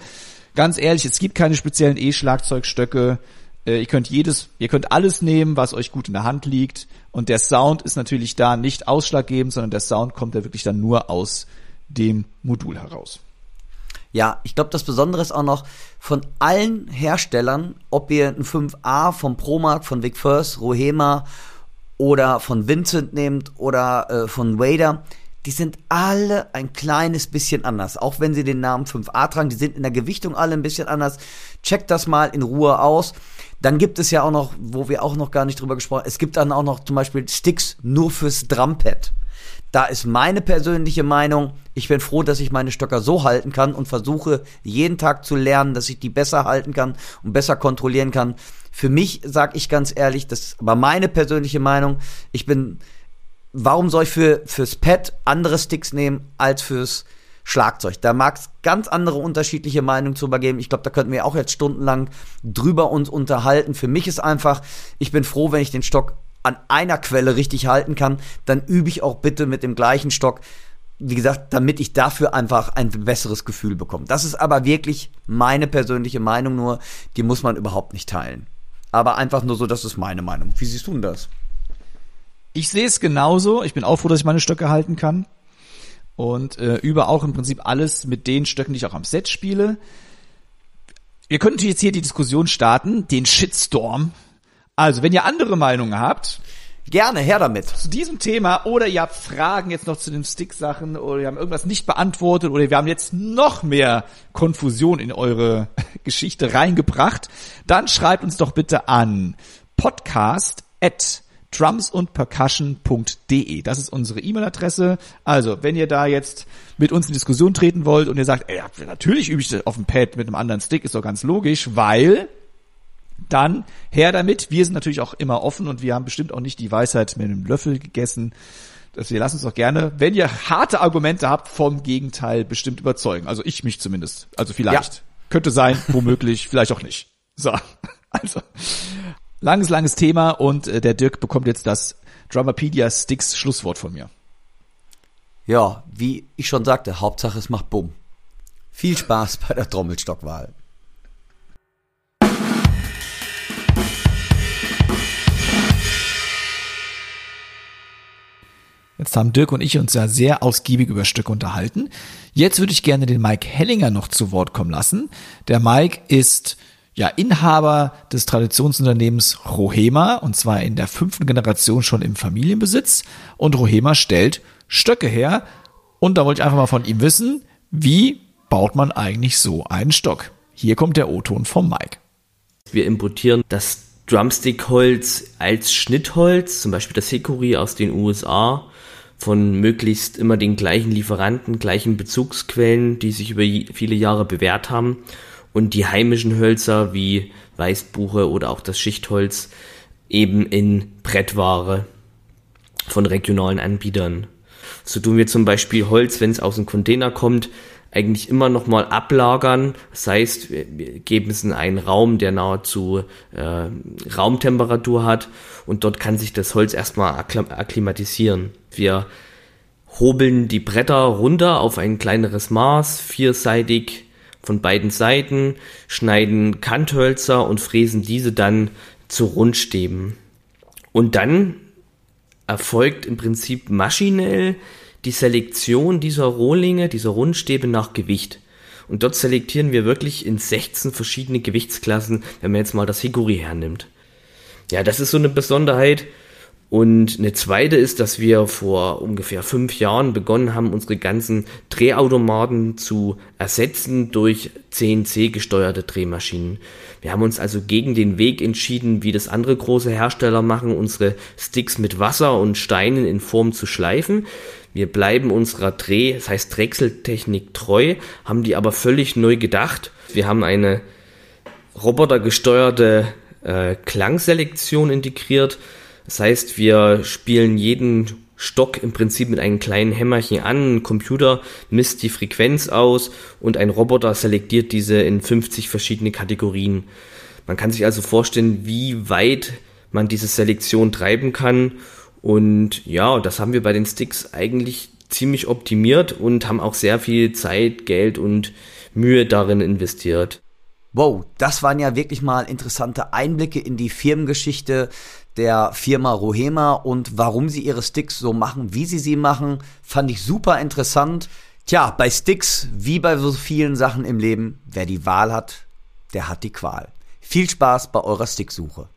Ganz ehrlich, es gibt keine speziellen E-Schlagzeugstöcke. Äh, ihr könnt jedes, ihr könnt alles nehmen, was euch gut in der Hand liegt. Und der Sound ist natürlich da nicht ausschlaggebend, sondern der Sound kommt ja wirklich dann nur aus dem Modul heraus. Ja, ich glaube, das Besondere ist auch noch von allen Herstellern, ob ihr ein 5A vom Promark, von Vic First, Rohema oder von Vincent nehmt oder äh, von Wader, die sind alle ein kleines bisschen anders. Auch wenn sie den Namen 5A tragen, die sind in der Gewichtung alle ein bisschen anders. Checkt das mal in Ruhe aus. Dann gibt es ja auch noch, wo wir auch noch gar nicht drüber gesprochen haben, es gibt dann auch noch zum Beispiel Sticks nur fürs Drumpad. Da ist meine persönliche Meinung, ich bin froh, dass ich meine Stöcker so halten kann und versuche jeden Tag zu lernen, dass ich die besser halten kann und besser kontrollieren kann. Für mich sage ich ganz ehrlich, das ist aber meine persönliche Meinung, ich bin, warum soll ich für, fürs Pad andere Sticks nehmen als fürs Schlagzeug. Da mag es ganz andere unterschiedliche Meinungen zu übergeben. Ich glaube, da könnten wir auch jetzt stundenlang drüber uns unterhalten. Für mich ist einfach, ich bin froh, wenn ich den Stock an einer Quelle richtig halten kann, dann übe ich auch bitte mit dem gleichen Stock. Wie gesagt, damit ich dafür einfach ein besseres Gefühl bekomme. Das ist aber wirklich meine persönliche Meinung nur, die muss man überhaupt nicht teilen. Aber einfach nur so, das ist meine Meinung. Wie siehst du denn das? Ich sehe es genauso. Ich bin auch froh, dass ich meine Stöcke halten kann. Und äh, übe auch im Prinzip alles mit den Stöcken, die ich auch am Set spiele. Wir könnten jetzt hier die Diskussion starten, den Shitstorm, also, wenn ihr andere Meinungen habt, Gerne, her damit. Zu diesem Thema oder ihr habt Fragen jetzt noch zu den Stick-Sachen oder ihr habt irgendwas nicht beantwortet oder wir haben jetzt noch mehr Konfusion in eure Geschichte reingebracht, dann schreibt uns doch bitte an podcast at drumsundpercussion.de. Das ist unsere E-Mail-Adresse. Also, wenn ihr da jetzt mit uns in Diskussion treten wollt und ihr sagt, ey, natürlich übe ich auf dem Pad mit einem anderen Stick, ist doch ganz logisch, weil dann her damit. Wir sind natürlich auch immer offen und wir haben bestimmt auch nicht die Weisheit mit einem Löffel gegessen. Deswegen lasst uns doch gerne, wenn ihr harte Argumente habt, vom Gegenteil bestimmt überzeugen. Also ich mich zumindest. Also vielleicht. Ja. Könnte sein, womöglich, vielleicht auch nicht. So, also langes, langes Thema und äh, der Dirk bekommt jetzt das Dramapedia Sticks Schlusswort von mir. Ja, wie ich schon sagte, Hauptsache es macht Bumm. Viel Spaß bei der Trommelstockwahl. Jetzt haben Dirk und ich uns ja sehr ausgiebig über Stücke unterhalten. Jetzt würde ich gerne den Mike Hellinger noch zu Wort kommen lassen. Der Mike ist ja Inhaber des Traditionsunternehmens Rohema und zwar in der fünften Generation schon im Familienbesitz. Und Rohema stellt Stöcke her. Und da wollte ich einfach mal von ihm wissen, wie baut man eigentlich so einen Stock? Hier kommt der O-Ton vom Mike. Wir importieren das Drumstick-Holz als Schnittholz, zum Beispiel das Hickory aus den USA von möglichst immer den gleichen Lieferanten, gleichen Bezugsquellen, die sich über viele Jahre bewährt haben und die heimischen Hölzer wie Weißbuche oder auch das Schichtholz eben in Brettware von regionalen Anbietern. So tun wir zum Beispiel Holz, wenn es aus dem Container kommt, eigentlich immer noch mal ablagern. Das heißt, wir geben es in einen Raum, der nahezu äh, Raumtemperatur hat und dort kann sich das Holz erstmal akklimatisieren. Wir hobeln die Bretter runter auf ein kleineres Maß, vierseitig von beiden Seiten, schneiden Kanthölzer und fräsen diese dann zu Rundstäben. Und dann erfolgt im Prinzip maschinell die Selektion dieser Rohlinge, dieser Rundstäbe nach Gewicht. Und dort selektieren wir wirklich in 16 verschiedene Gewichtsklassen, wenn man jetzt mal das Hickory hernimmt. Ja, das ist so eine Besonderheit. Und eine zweite ist, dass wir vor ungefähr fünf Jahren begonnen haben, unsere ganzen Drehautomaten zu ersetzen durch CNC gesteuerte Drehmaschinen. Wir haben uns also gegen den Weg entschieden, wie das andere große Hersteller machen, unsere Sticks mit Wasser und Steinen in Form zu schleifen. Wir bleiben unserer Dreh, das heißt Drechseltechnik treu, haben die aber völlig neu gedacht. Wir haben eine robotergesteuerte äh, Klangselektion integriert. Das heißt, wir spielen jeden Stock im Prinzip mit einem kleinen Hämmerchen an, ein Computer misst die Frequenz aus und ein Roboter selektiert diese in 50 verschiedene Kategorien. Man kann sich also vorstellen, wie weit man diese Selektion treiben kann und ja, das haben wir bei den Sticks eigentlich ziemlich optimiert und haben auch sehr viel Zeit, Geld und Mühe darin investiert. Wow, das waren ja wirklich mal interessante Einblicke in die Firmengeschichte der Firma Rohema und warum sie ihre Sticks so machen, wie sie sie machen, fand ich super interessant. Tja, bei Sticks, wie bei so vielen Sachen im Leben, wer die Wahl hat, der hat die Qual. Viel Spaß bei eurer Sticksuche.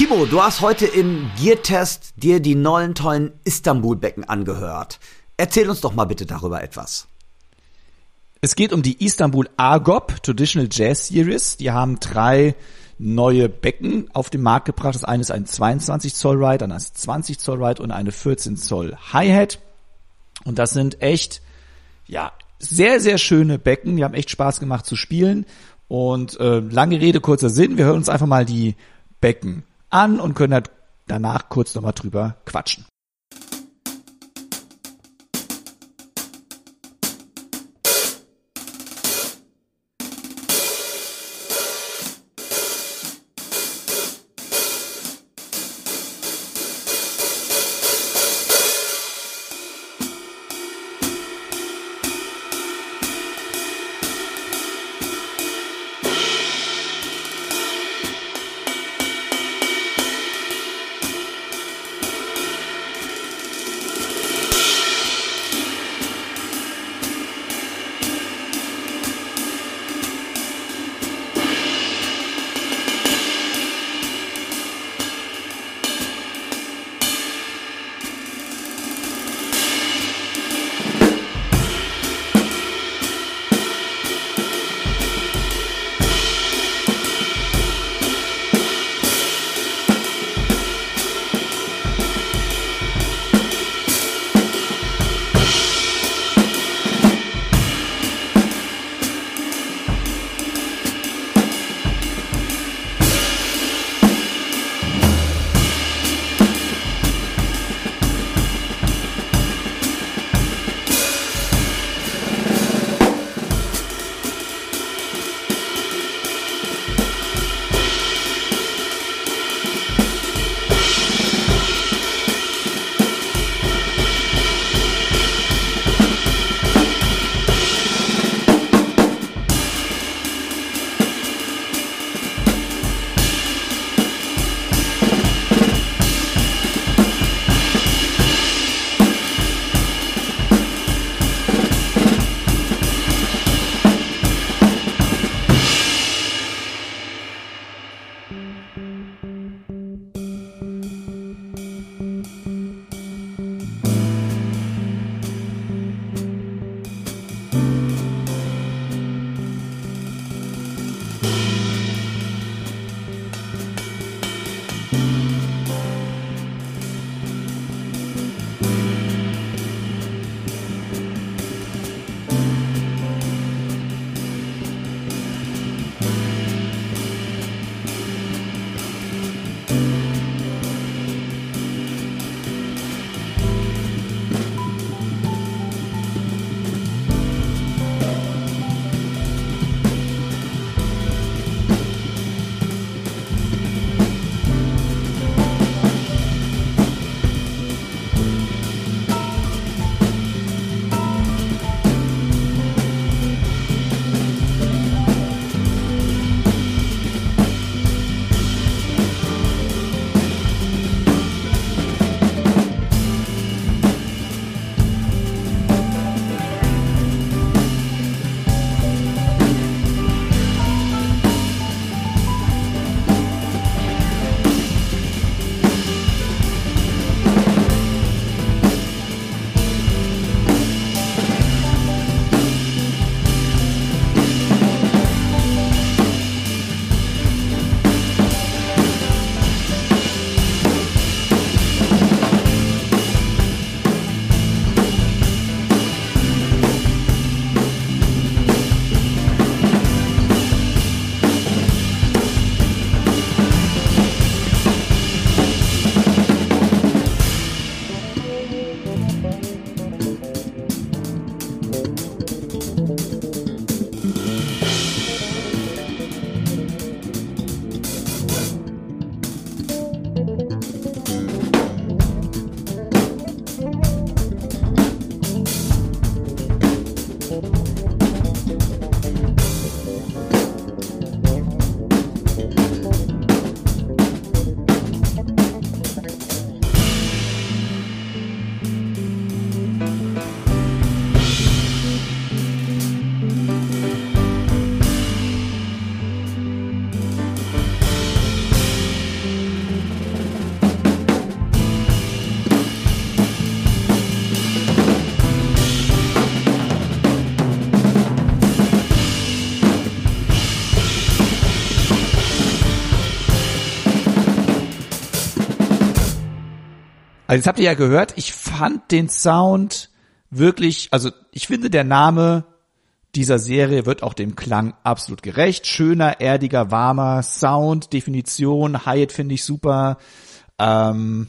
Timo, du hast heute im Gear-Test dir die neuen tollen Istanbul-Becken angehört. Erzähl uns doch mal bitte darüber etwas. Es geht um die Istanbul Agop Traditional Jazz Series. Die haben drei neue Becken auf den Markt gebracht. Das eine ist ein 22 Zoll Ride, dann ein 20 Zoll Ride und eine 14 Zoll Hi-Hat. Und das sind echt, ja, sehr, sehr schöne Becken. Die haben echt Spaß gemacht zu spielen. Und äh, lange Rede, kurzer Sinn. Wir hören uns einfach mal die Becken an und können halt danach kurz nochmal drüber quatschen. Also jetzt habt ihr ja gehört, ich fand den Sound wirklich, also ich finde der Name dieser Serie wird auch dem Klang absolut gerecht. Schöner, erdiger, warmer Sound, Definition, Hyatt finde ich super. Ähm,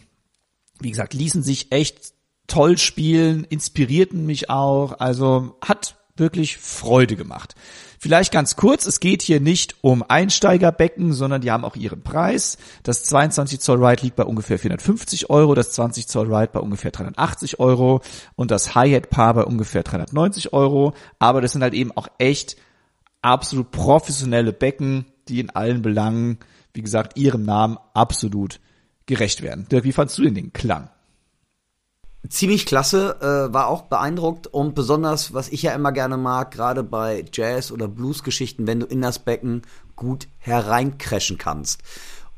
wie gesagt, ließen sich echt toll spielen, inspirierten mich auch, also hat wirklich Freude gemacht. Vielleicht ganz kurz, es geht hier nicht um Einsteigerbecken, sondern die haben auch ihren Preis. Das 22 Zoll Ride liegt bei ungefähr 450 Euro, das 20 Zoll Ride bei ungefähr 380 Euro und das Hi-Hat Paar bei ungefähr 390 Euro. Aber das sind halt eben auch echt absolut professionelle Becken, die in allen Belangen, wie gesagt, ihrem Namen absolut gerecht werden. Dirk, wie fandst du denn den Klang? Ziemlich klasse, äh, war auch beeindruckt und besonders, was ich ja immer gerne mag, gerade bei Jazz- oder Blues-Geschichten, wenn du in das Becken gut hereincrashen kannst.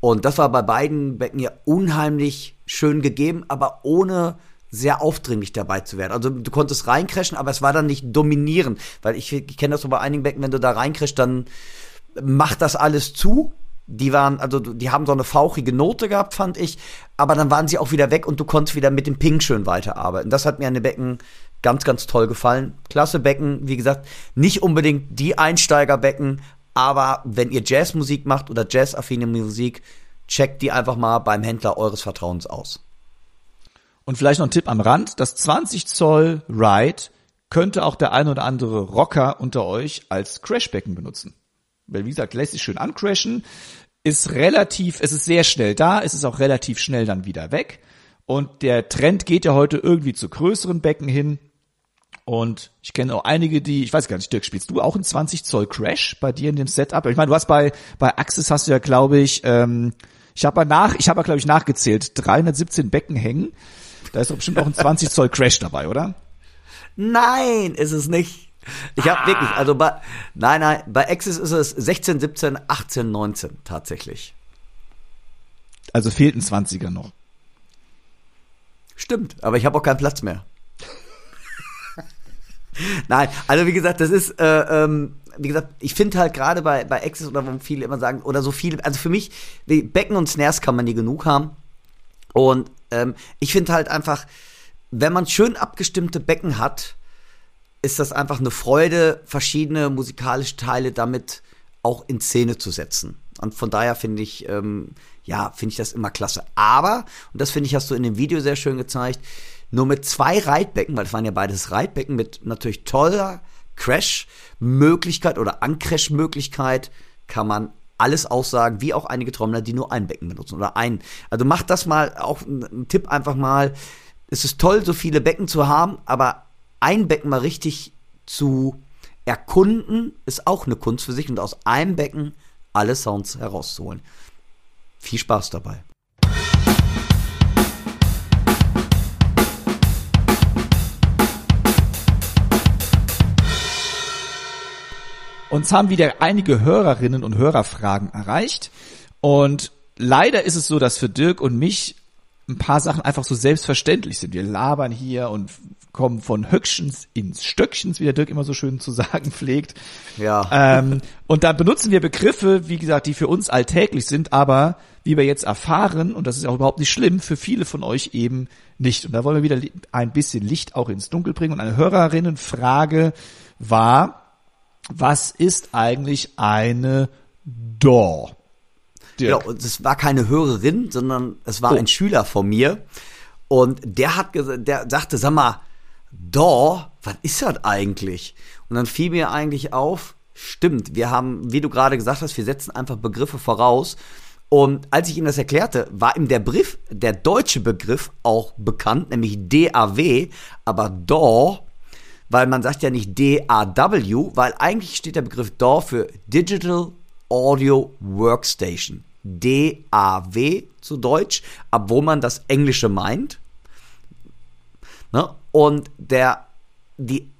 Und das war bei beiden Becken ja unheimlich schön gegeben, aber ohne sehr aufdringlich dabei zu werden. Also du konntest reincrashen, aber es war dann nicht dominierend, weil ich, ich kenne das so bei einigen Becken, wenn du da reincrashst, dann macht das alles zu die waren, also die haben so eine fauchige Note gehabt, fand ich, aber dann waren sie auch wieder weg und du konntest wieder mit dem Ping schön weiterarbeiten. Das hat mir an den Becken ganz, ganz toll gefallen. Klasse Becken, wie gesagt, nicht unbedingt die Einsteigerbecken, aber wenn ihr Jazzmusik macht oder jazzaffine Musik, checkt die einfach mal beim Händler eures Vertrauens aus. Und vielleicht noch ein Tipp am Rand, das 20 Zoll Ride könnte auch der ein oder andere Rocker unter euch als Crashbecken benutzen. Weil wie gesagt, lässt sich schön ancrashen, ist relativ, es ist sehr schnell da, es ist auch relativ schnell dann wieder weg. Und der Trend geht ja heute irgendwie zu größeren Becken hin. Und ich kenne auch einige, die, ich weiß gar nicht, Dirk, spielst du auch einen 20 Zoll Crash bei dir in dem Setup? Ich meine, du hast bei, bei Axis hast du ja, glaube ich, ähm, ich habe nach, ich habe glaube ich nachgezählt, 317 Becken hängen. Da ist doch bestimmt auch ein 20 Zoll Crash dabei, oder? Nein, ist es nicht. Ich habe ah. wirklich, also bei, nein, nein, bei Axis ist es 16, 17, 18, 19 tatsächlich. Also fehlt ein 20er noch. Stimmt, aber ich habe auch keinen Platz mehr. nein, also wie gesagt, das ist, äh, ähm, wie gesagt, ich finde halt gerade bei, bei Axis oder wo viele immer sagen, oder so viele, also für mich, die Becken und Snares kann man nie genug haben. Und ähm, ich finde halt einfach, wenn man schön abgestimmte Becken hat, ist das einfach eine Freude, verschiedene musikalische Teile damit auch in Szene zu setzen. Und von daher finde ich, ähm, ja, finde ich das immer klasse. Aber, und das finde ich, hast du in dem Video sehr schön gezeigt, nur mit zwei Reitbecken, weil das waren ja beides Reitbecken mit natürlich toller Crash-Möglichkeit oder Uncrash-Möglichkeit, kann man alles aussagen, wie auch einige Trommler, die nur ein Becken benutzen oder ein. Also macht das mal, auch ein Tipp einfach mal. Es ist toll, so viele Becken zu haben, aber ein Becken mal richtig zu erkunden, ist auch eine Kunst für sich und aus einem Becken alle Sounds herauszuholen. Viel Spaß dabei. Uns haben wieder einige Hörerinnen und Hörerfragen erreicht. Und leider ist es so, dass für Dirk und mich ein paar Sachen einfach so selbstverständlich sind. Wir labern hier und kommen von Höckchens ins Stöckchens, wie der Dirk immer so schön zu sagen pflegt. Ja. Ähm, und dann benutzen wir Begriffe, wie gesagt, die für uns alltäglich sind, aber wie wir jetzt erfahren, und das ist auch überhaupt nicht schlimm, für viele von euch eben nicht. Und da wollen wir wieder ein bisschen Licht auch ins Dunkel bringen. Und eine Hörerinnenfrage war, was ist eigentlich eine DAW? Ja, und es war keine Hörerin, sondern es war oh. ein Schüler von mir. Und der hat der sagte, sag mal, da, was ist das eigentlich? Und dann fiel mir eigentlich auf, stimmt, wir haben, wie du gerade gesagt hast, wir setzen einfach Begriffe voraus. Und als ich ihm das erklärte, war ihm der Begriff, der deutsche Begriff auch bekannt, nämlich DAW, aber DAW, weil man sagt ja nicht DAW, weil eigentlich steht der Begriff DAW für Digital Audio Workstation. DAW zu Deutsch, obwohl man das Englische meint. Ne? Und der, die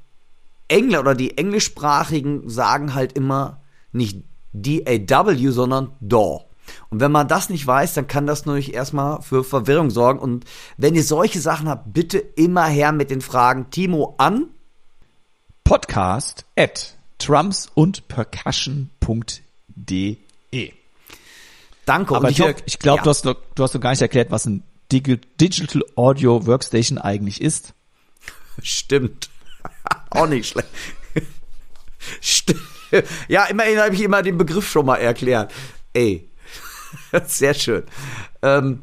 Engler oder die Englischsprachigen sagen halt immer nicht DAW, sondern DAW. Und wenn man das nicht weiß, dann kann das natürlich erstmal für Verwirrung sorgen. Und wenn ihr solche Sachen habt, bitte immer her mit den Fragen Timo an podcast at trumps und percussion.de. Danke. Aber ich, ich glaube, ja. du, hast, du hast noch gar nicht erklärt, was ein Digital Audio Workstation eigentlich ist? Stimmt. Auch nicht schlecht. Stimmt. Ja, immerhin habe ich immer den Begriff schon mal erklärt. Ey, sehr schön. Ähm,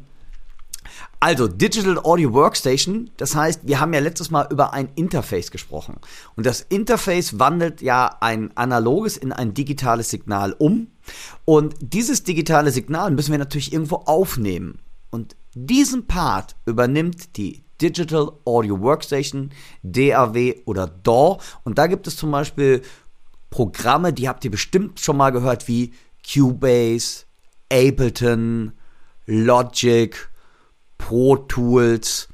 also, Digital Audio Workstation, das heißt, wir haben ja letztes Mal über ein Interface gesprochen. Und das Interface wandelt ja ein analoges in ein digitales Signal um. Und dieses digitale Signal müssen wir natürlich irgendwo aufnehmen. Und diesen Part übernimmt die Digital Audio Workstation, DAW oder DAW. Und da gibt es zum Beispiel Programme, die habt ihr bestimmt schon mal gehört, wie Cubase, Ableton, Logic, Pro Tools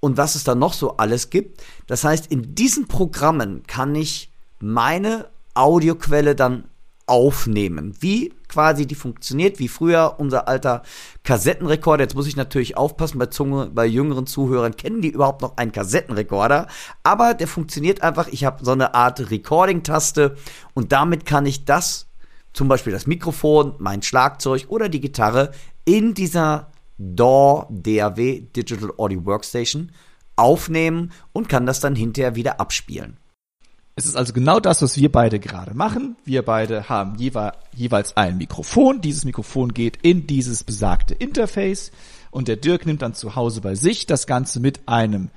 und was es da noch so alles gibt. Das heißt, in diesen Programmen kann ich meine Audioquelle dann aufnehmen. Wie quasi die funktioniert, wie früher unser alter Kassettenrekorder. Jetzt muss ich natürlich aufpassen, bei, Zunge, bei jüngeren Zuhörern kennen die überhaupt noch einen Kassettenrekorder. Aber der funktioniert einfach. Ich habe so eine Art Recording-Taste und damit kann ich das, zum Beispiel das Mikrofon, mein Schlagzeug oder die Gitarre in dieser DAW, DAW, Digital Audio Workstation aufnehmen und kann das dann hinterher wieder abspielen. Es ist also genau das, was wir beide gerade machen. Wir beide haben jewe jeweils ein Mikrofon. Dieses Mikrofon geht in dieses besagte Interface und der Dirk nimmt dann zu Hause bei sich das Ganze mit einem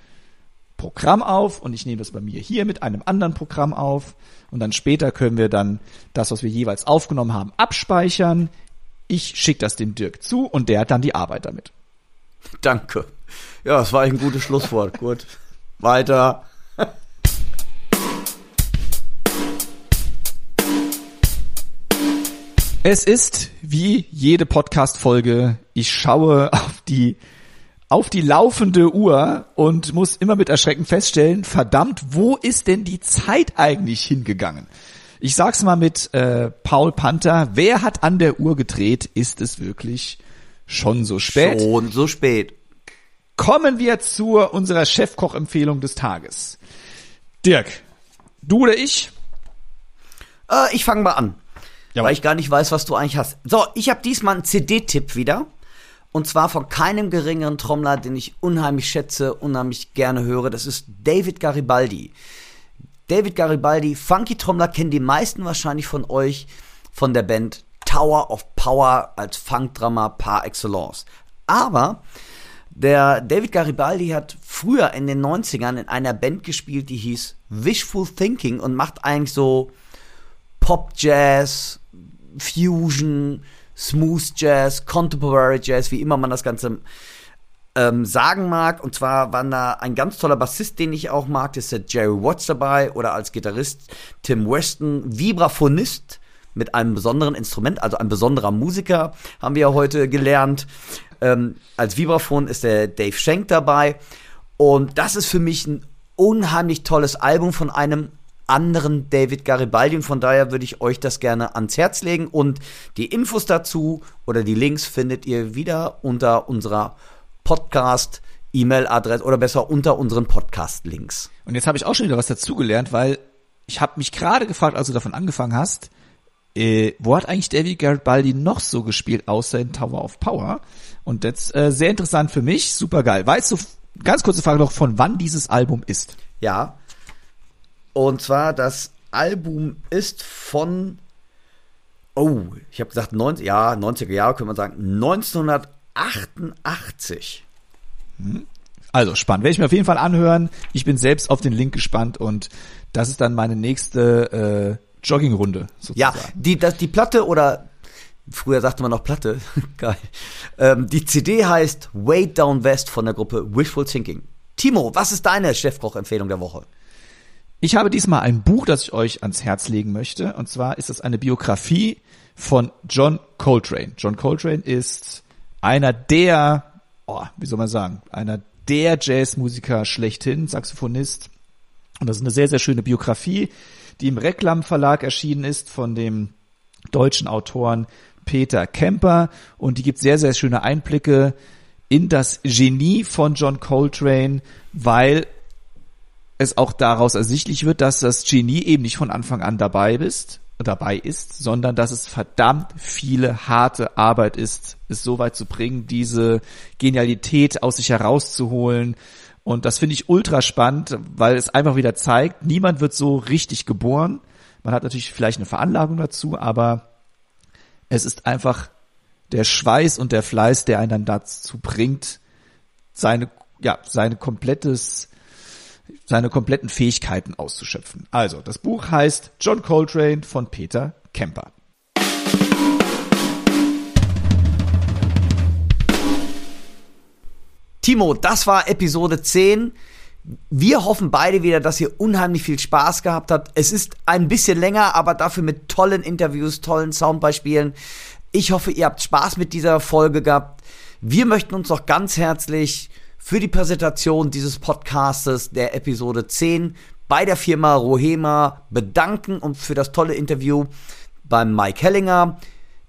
Programm auf und ich nehme das bei mir hier mit einem anderen Programm auf und dann später können wir dann das, was wir jeweils aufgenommen haben, abspeichern. Ich schicke das dem Dirk zu und der hat dann die Arbeit damit. Danke. Ja, das war ein gutes Schlusswort. Gut. Weiter. Es ist wie jede Podcast-Folge. Ich schaue auf die, auf die laufende Uhr und muss immer mit Erschrecken feststellen, verdammt, wo ist denn die Zeit eigentlich hingegangen? Ich sag's mal mit äh, Paul Panther. Wer hat an der Uhr gedreht? Ist es wirklich schon so spät? Schon so spät. Kommen wir zu unserer Chefkoch-Empfehlung des Tages. Dirk, du oder ich? Äh, ich fange mal an. Ja, weil ich gar nicht weiß, was du eigentlich hast. So, ich habe diesmal einen CD-Tipp wieder. Und zwar von keinem geringeren Trommler, den ich unheimlich schätze, unheimlich gerne höre. Das ist David Garibaldi. David Garibaldi, Funky-Trommler kennen die meisten wahrscheinlich von euch von der Band Tower of Power als Funk-Drummer par excellence. Aber der David Garibaldi hat früher in den 90ern in einer Band gespielt, die hieß Wishful Thinking und macht eigentlich so Pop Jazz, Fusion, Smooth Jazz, Contemporary Jazz, wie immer man das Ganze ähm, sagen mag. Und zwar war da ein ganz toller Bassist, den ich auch mag, das ist der Jerry Watts dabei oder als Gitarrist Tim Weston, Vibraphonist mit einem besonderen Instrument, also ein besonderer Musiker, haben wir ja heute gelernt. Ähm, als Vibraphon ist der Dave Schenk dabei. Und das ist für mich ein unheimlich tolles Album von einem anderen David Garibaldi. Und von daher würde ich euch das gerne ans Herz legen. Und die Infos dazu oder die Links findet ihr wieder unter unserer Podcast. E-Mail-Adresse oder besser unter unseren Podcast-Links. Und jetzt habe ich auch schon wieder was dazugelernt, weil ich habe mich gerade gefragt, als du davon angefangen hast, äh, wo hat eigentlich David Garibaldi noch so gespielt, außer in Tower of Power? Und jetzt äh, sehr interessant für mich, super geil. Weißt du, ganz kurze Frage noch, von wann dieses Album ist? Ja, und zwar, das Album ist von, oh, ich habe gesagt 90, ja, 90er Jahre, könnte man sagen, 1988. Also spannend. Werde ich mir auf jeden Fall anhören. Ich bin selbst auf den Link gespannt und das ist dann meine nächste äh, Joggingrunde Ja, die, das, die Platte oder früher sagte man noch Platte, geil. Ähm, die CD heißt Way Down West von der Gruppe Wishful Thinking. Timo, was ist deine Chefkoch-Empfehlung der Woche? Ich habe diesmal ein Buch, das ich euch ans Herz legen möchte. Und zwar ist es eine Biografie von John Coltrane. John Coltrane ist einer der, oh, wie soll man sagen, einer der Jazzmusiker schlechthin, Saxophonist. Und das ist eine sehr, sehr schöne Biografie, die im Reklam Verlag erschienen ist von dem deutschen Autoren Peter Kemper. Und die gibt sehr, sehr schöne Einblicke in das Genie von John Coltrane, weil es auch daraus ersichtlich wird, dass das Genie eben nicht von Anfang an dabei bist, dabei ist, sondern dass es verdammt viele harte Arbeit ist, es so weit zu bringen, diese Genialität aus sich herauszuholen. Und das finde ich ultra spannend, weil es einfach wieder zeigt, niemand wird so richtig geboren. Man hat natürlich vielleicht eine Veranlagung dazu, aber es ist einfach der Schweiß und der Fleiß, der einen dann dazu bringt, seine, ja, seine komplettes seine kompletten Fähigkeiten auszuschöpfen. Also, das Buch heißt John Coltrane von Peter Kemper. Timo, das war Episode 10. Wir hoffen beide wieder, dass ihr unheimlich viel Spaß gehabt habt. Es ist ein bisschen länger, aber dafür mit tollen Interviews, tollen Soundbeispielen. Ich hoffe, ihr habt Spaß mit dieser Folge gehabt. Wir möchten uns noch ganz herzlich für die Präsentation dieses Podcastes der Episode 10 bei der Firma Rohema bedanken und für das tolle Interview beim Mike Hellinger.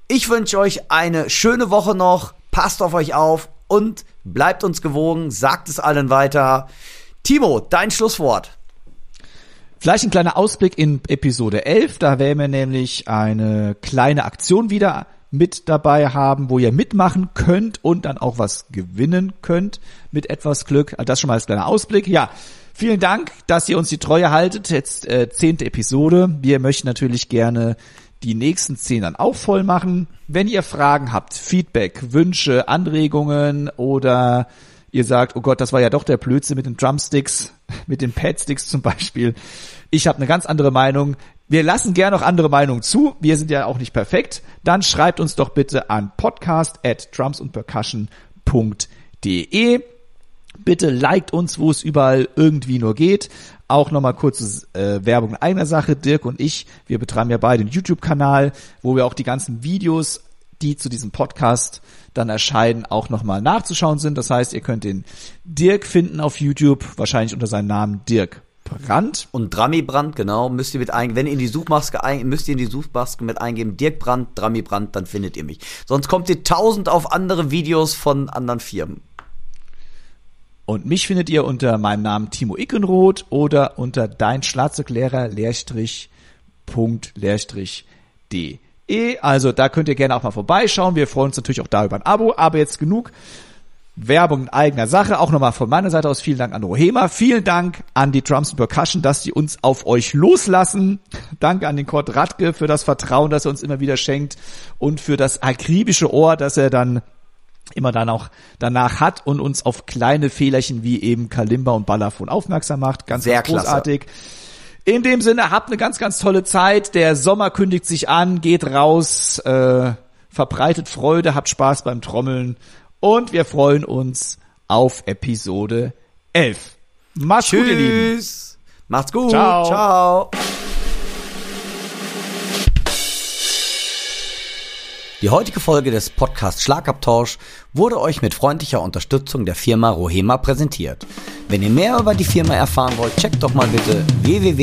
Ich wünsche euch eine schöne Woche noch, passt auf euch auf und bleibt uns gewogen, sagt es allen weiter. Timo, dein Schlusswort. Vielleicht ein kleiner Ausblick in Episode 11, da werden wir nämlich eine kleine Aktion wieder mit dabei haben, wo ihr mitmachen könnt und dann auch was gewinnen könnt mit etwas Glück. Also das schon mal als kleiner Ausblick. Ja, vielen Dank, dass ihr uns die Treue haltet. Jetzt äh, zehnte Episode. Wir möchten natürlich gerne die nächsten zehn dann auch voll machen. Wenn ihr Fragen habt, Feedback, Wünsche, Anregungen oder ihr sagt, oh Gott, das war ja doch der Blödsinn mit den Drumsticks, mit den Padsticks zum Beispiel. Ich habe eine ganz andere Meinung. Wir lassen gerne noch andere Meinungen zu. Wir sind ja auch nicht perfekt. Dann schreibt uns doch bitte an podcast at drumsundpercussion.de. Bitte liked uns, wo es überall irgendwie nur geht. Auch nochmal kurze äh, Werbung in eigener Sache. Dirk und ich, wir betreiben ja beide einen YouTube-Kanal, wo wir auch die ganzen Videos, die zu diesem Podcast dann erscheinen, auch nochmal nachzuschauen sind. Das heißt, ihr könnt den Dirk finden auf YouTube, wahrscheinlich unter seinem Namen Dirk Brandt. Und Drami Brandt, genau, müsst ihr mit eingeben. Wenn ihr in die Suchmaske ein, müsst ihr in die Suchmaske mit eingeben, Dirk Brandt, Drami Brandt, dann findet ihr mich. Sonst kommt ihr tausend auf andere Videos von anderen Firmen. Und mich findet ihr unter meinem Namen Timo Ickenroth oder unter dein Schlagzeuglehrer Lehrstrich Punkt Lehrstrich de. Also da könnt ihr gerne auch mal vorbeischauen. Wir freuen uns natürlich auch da über ein Abo. Aber jetzt genug Werbung in eigener Sache. Auch nochmal von meiner Seite aus vielen Dank an Rohema. Vielen Dank an die Drums Percussion, dass sie uns auf euch loslassen. Danke an den Kurt Radke für das Vertrauen, das er uns immer wieder schenkt und für das akribische Ohr, das er dann immer dann auch danach hat und uns auf kleine Fehlerchen wie eben Kalimba und Balafon aufmerksam macht. Ganz, Sehr ganz großartig. Klasse. In dem Sinne, habt eine ganz, ganz tolle Zeit. Der Sommer kündigt sich an, geht raus, äh, verbreitet Freude, habt Spaß beim Trommeln und wir freuen uns auf Episode 11. Macht's Tschüss. gut, ihr Lieben. Macht's gut. Ciao. Ciao. Die heutige Folge des Podcasts Schlagabtausch wurde euch mit freundlicher Unterstützung der Firma Rohema präsentiert. Wenn ihr mehr über die Firma erfahren wollt, checkt doch mal bitte www.rohema.de.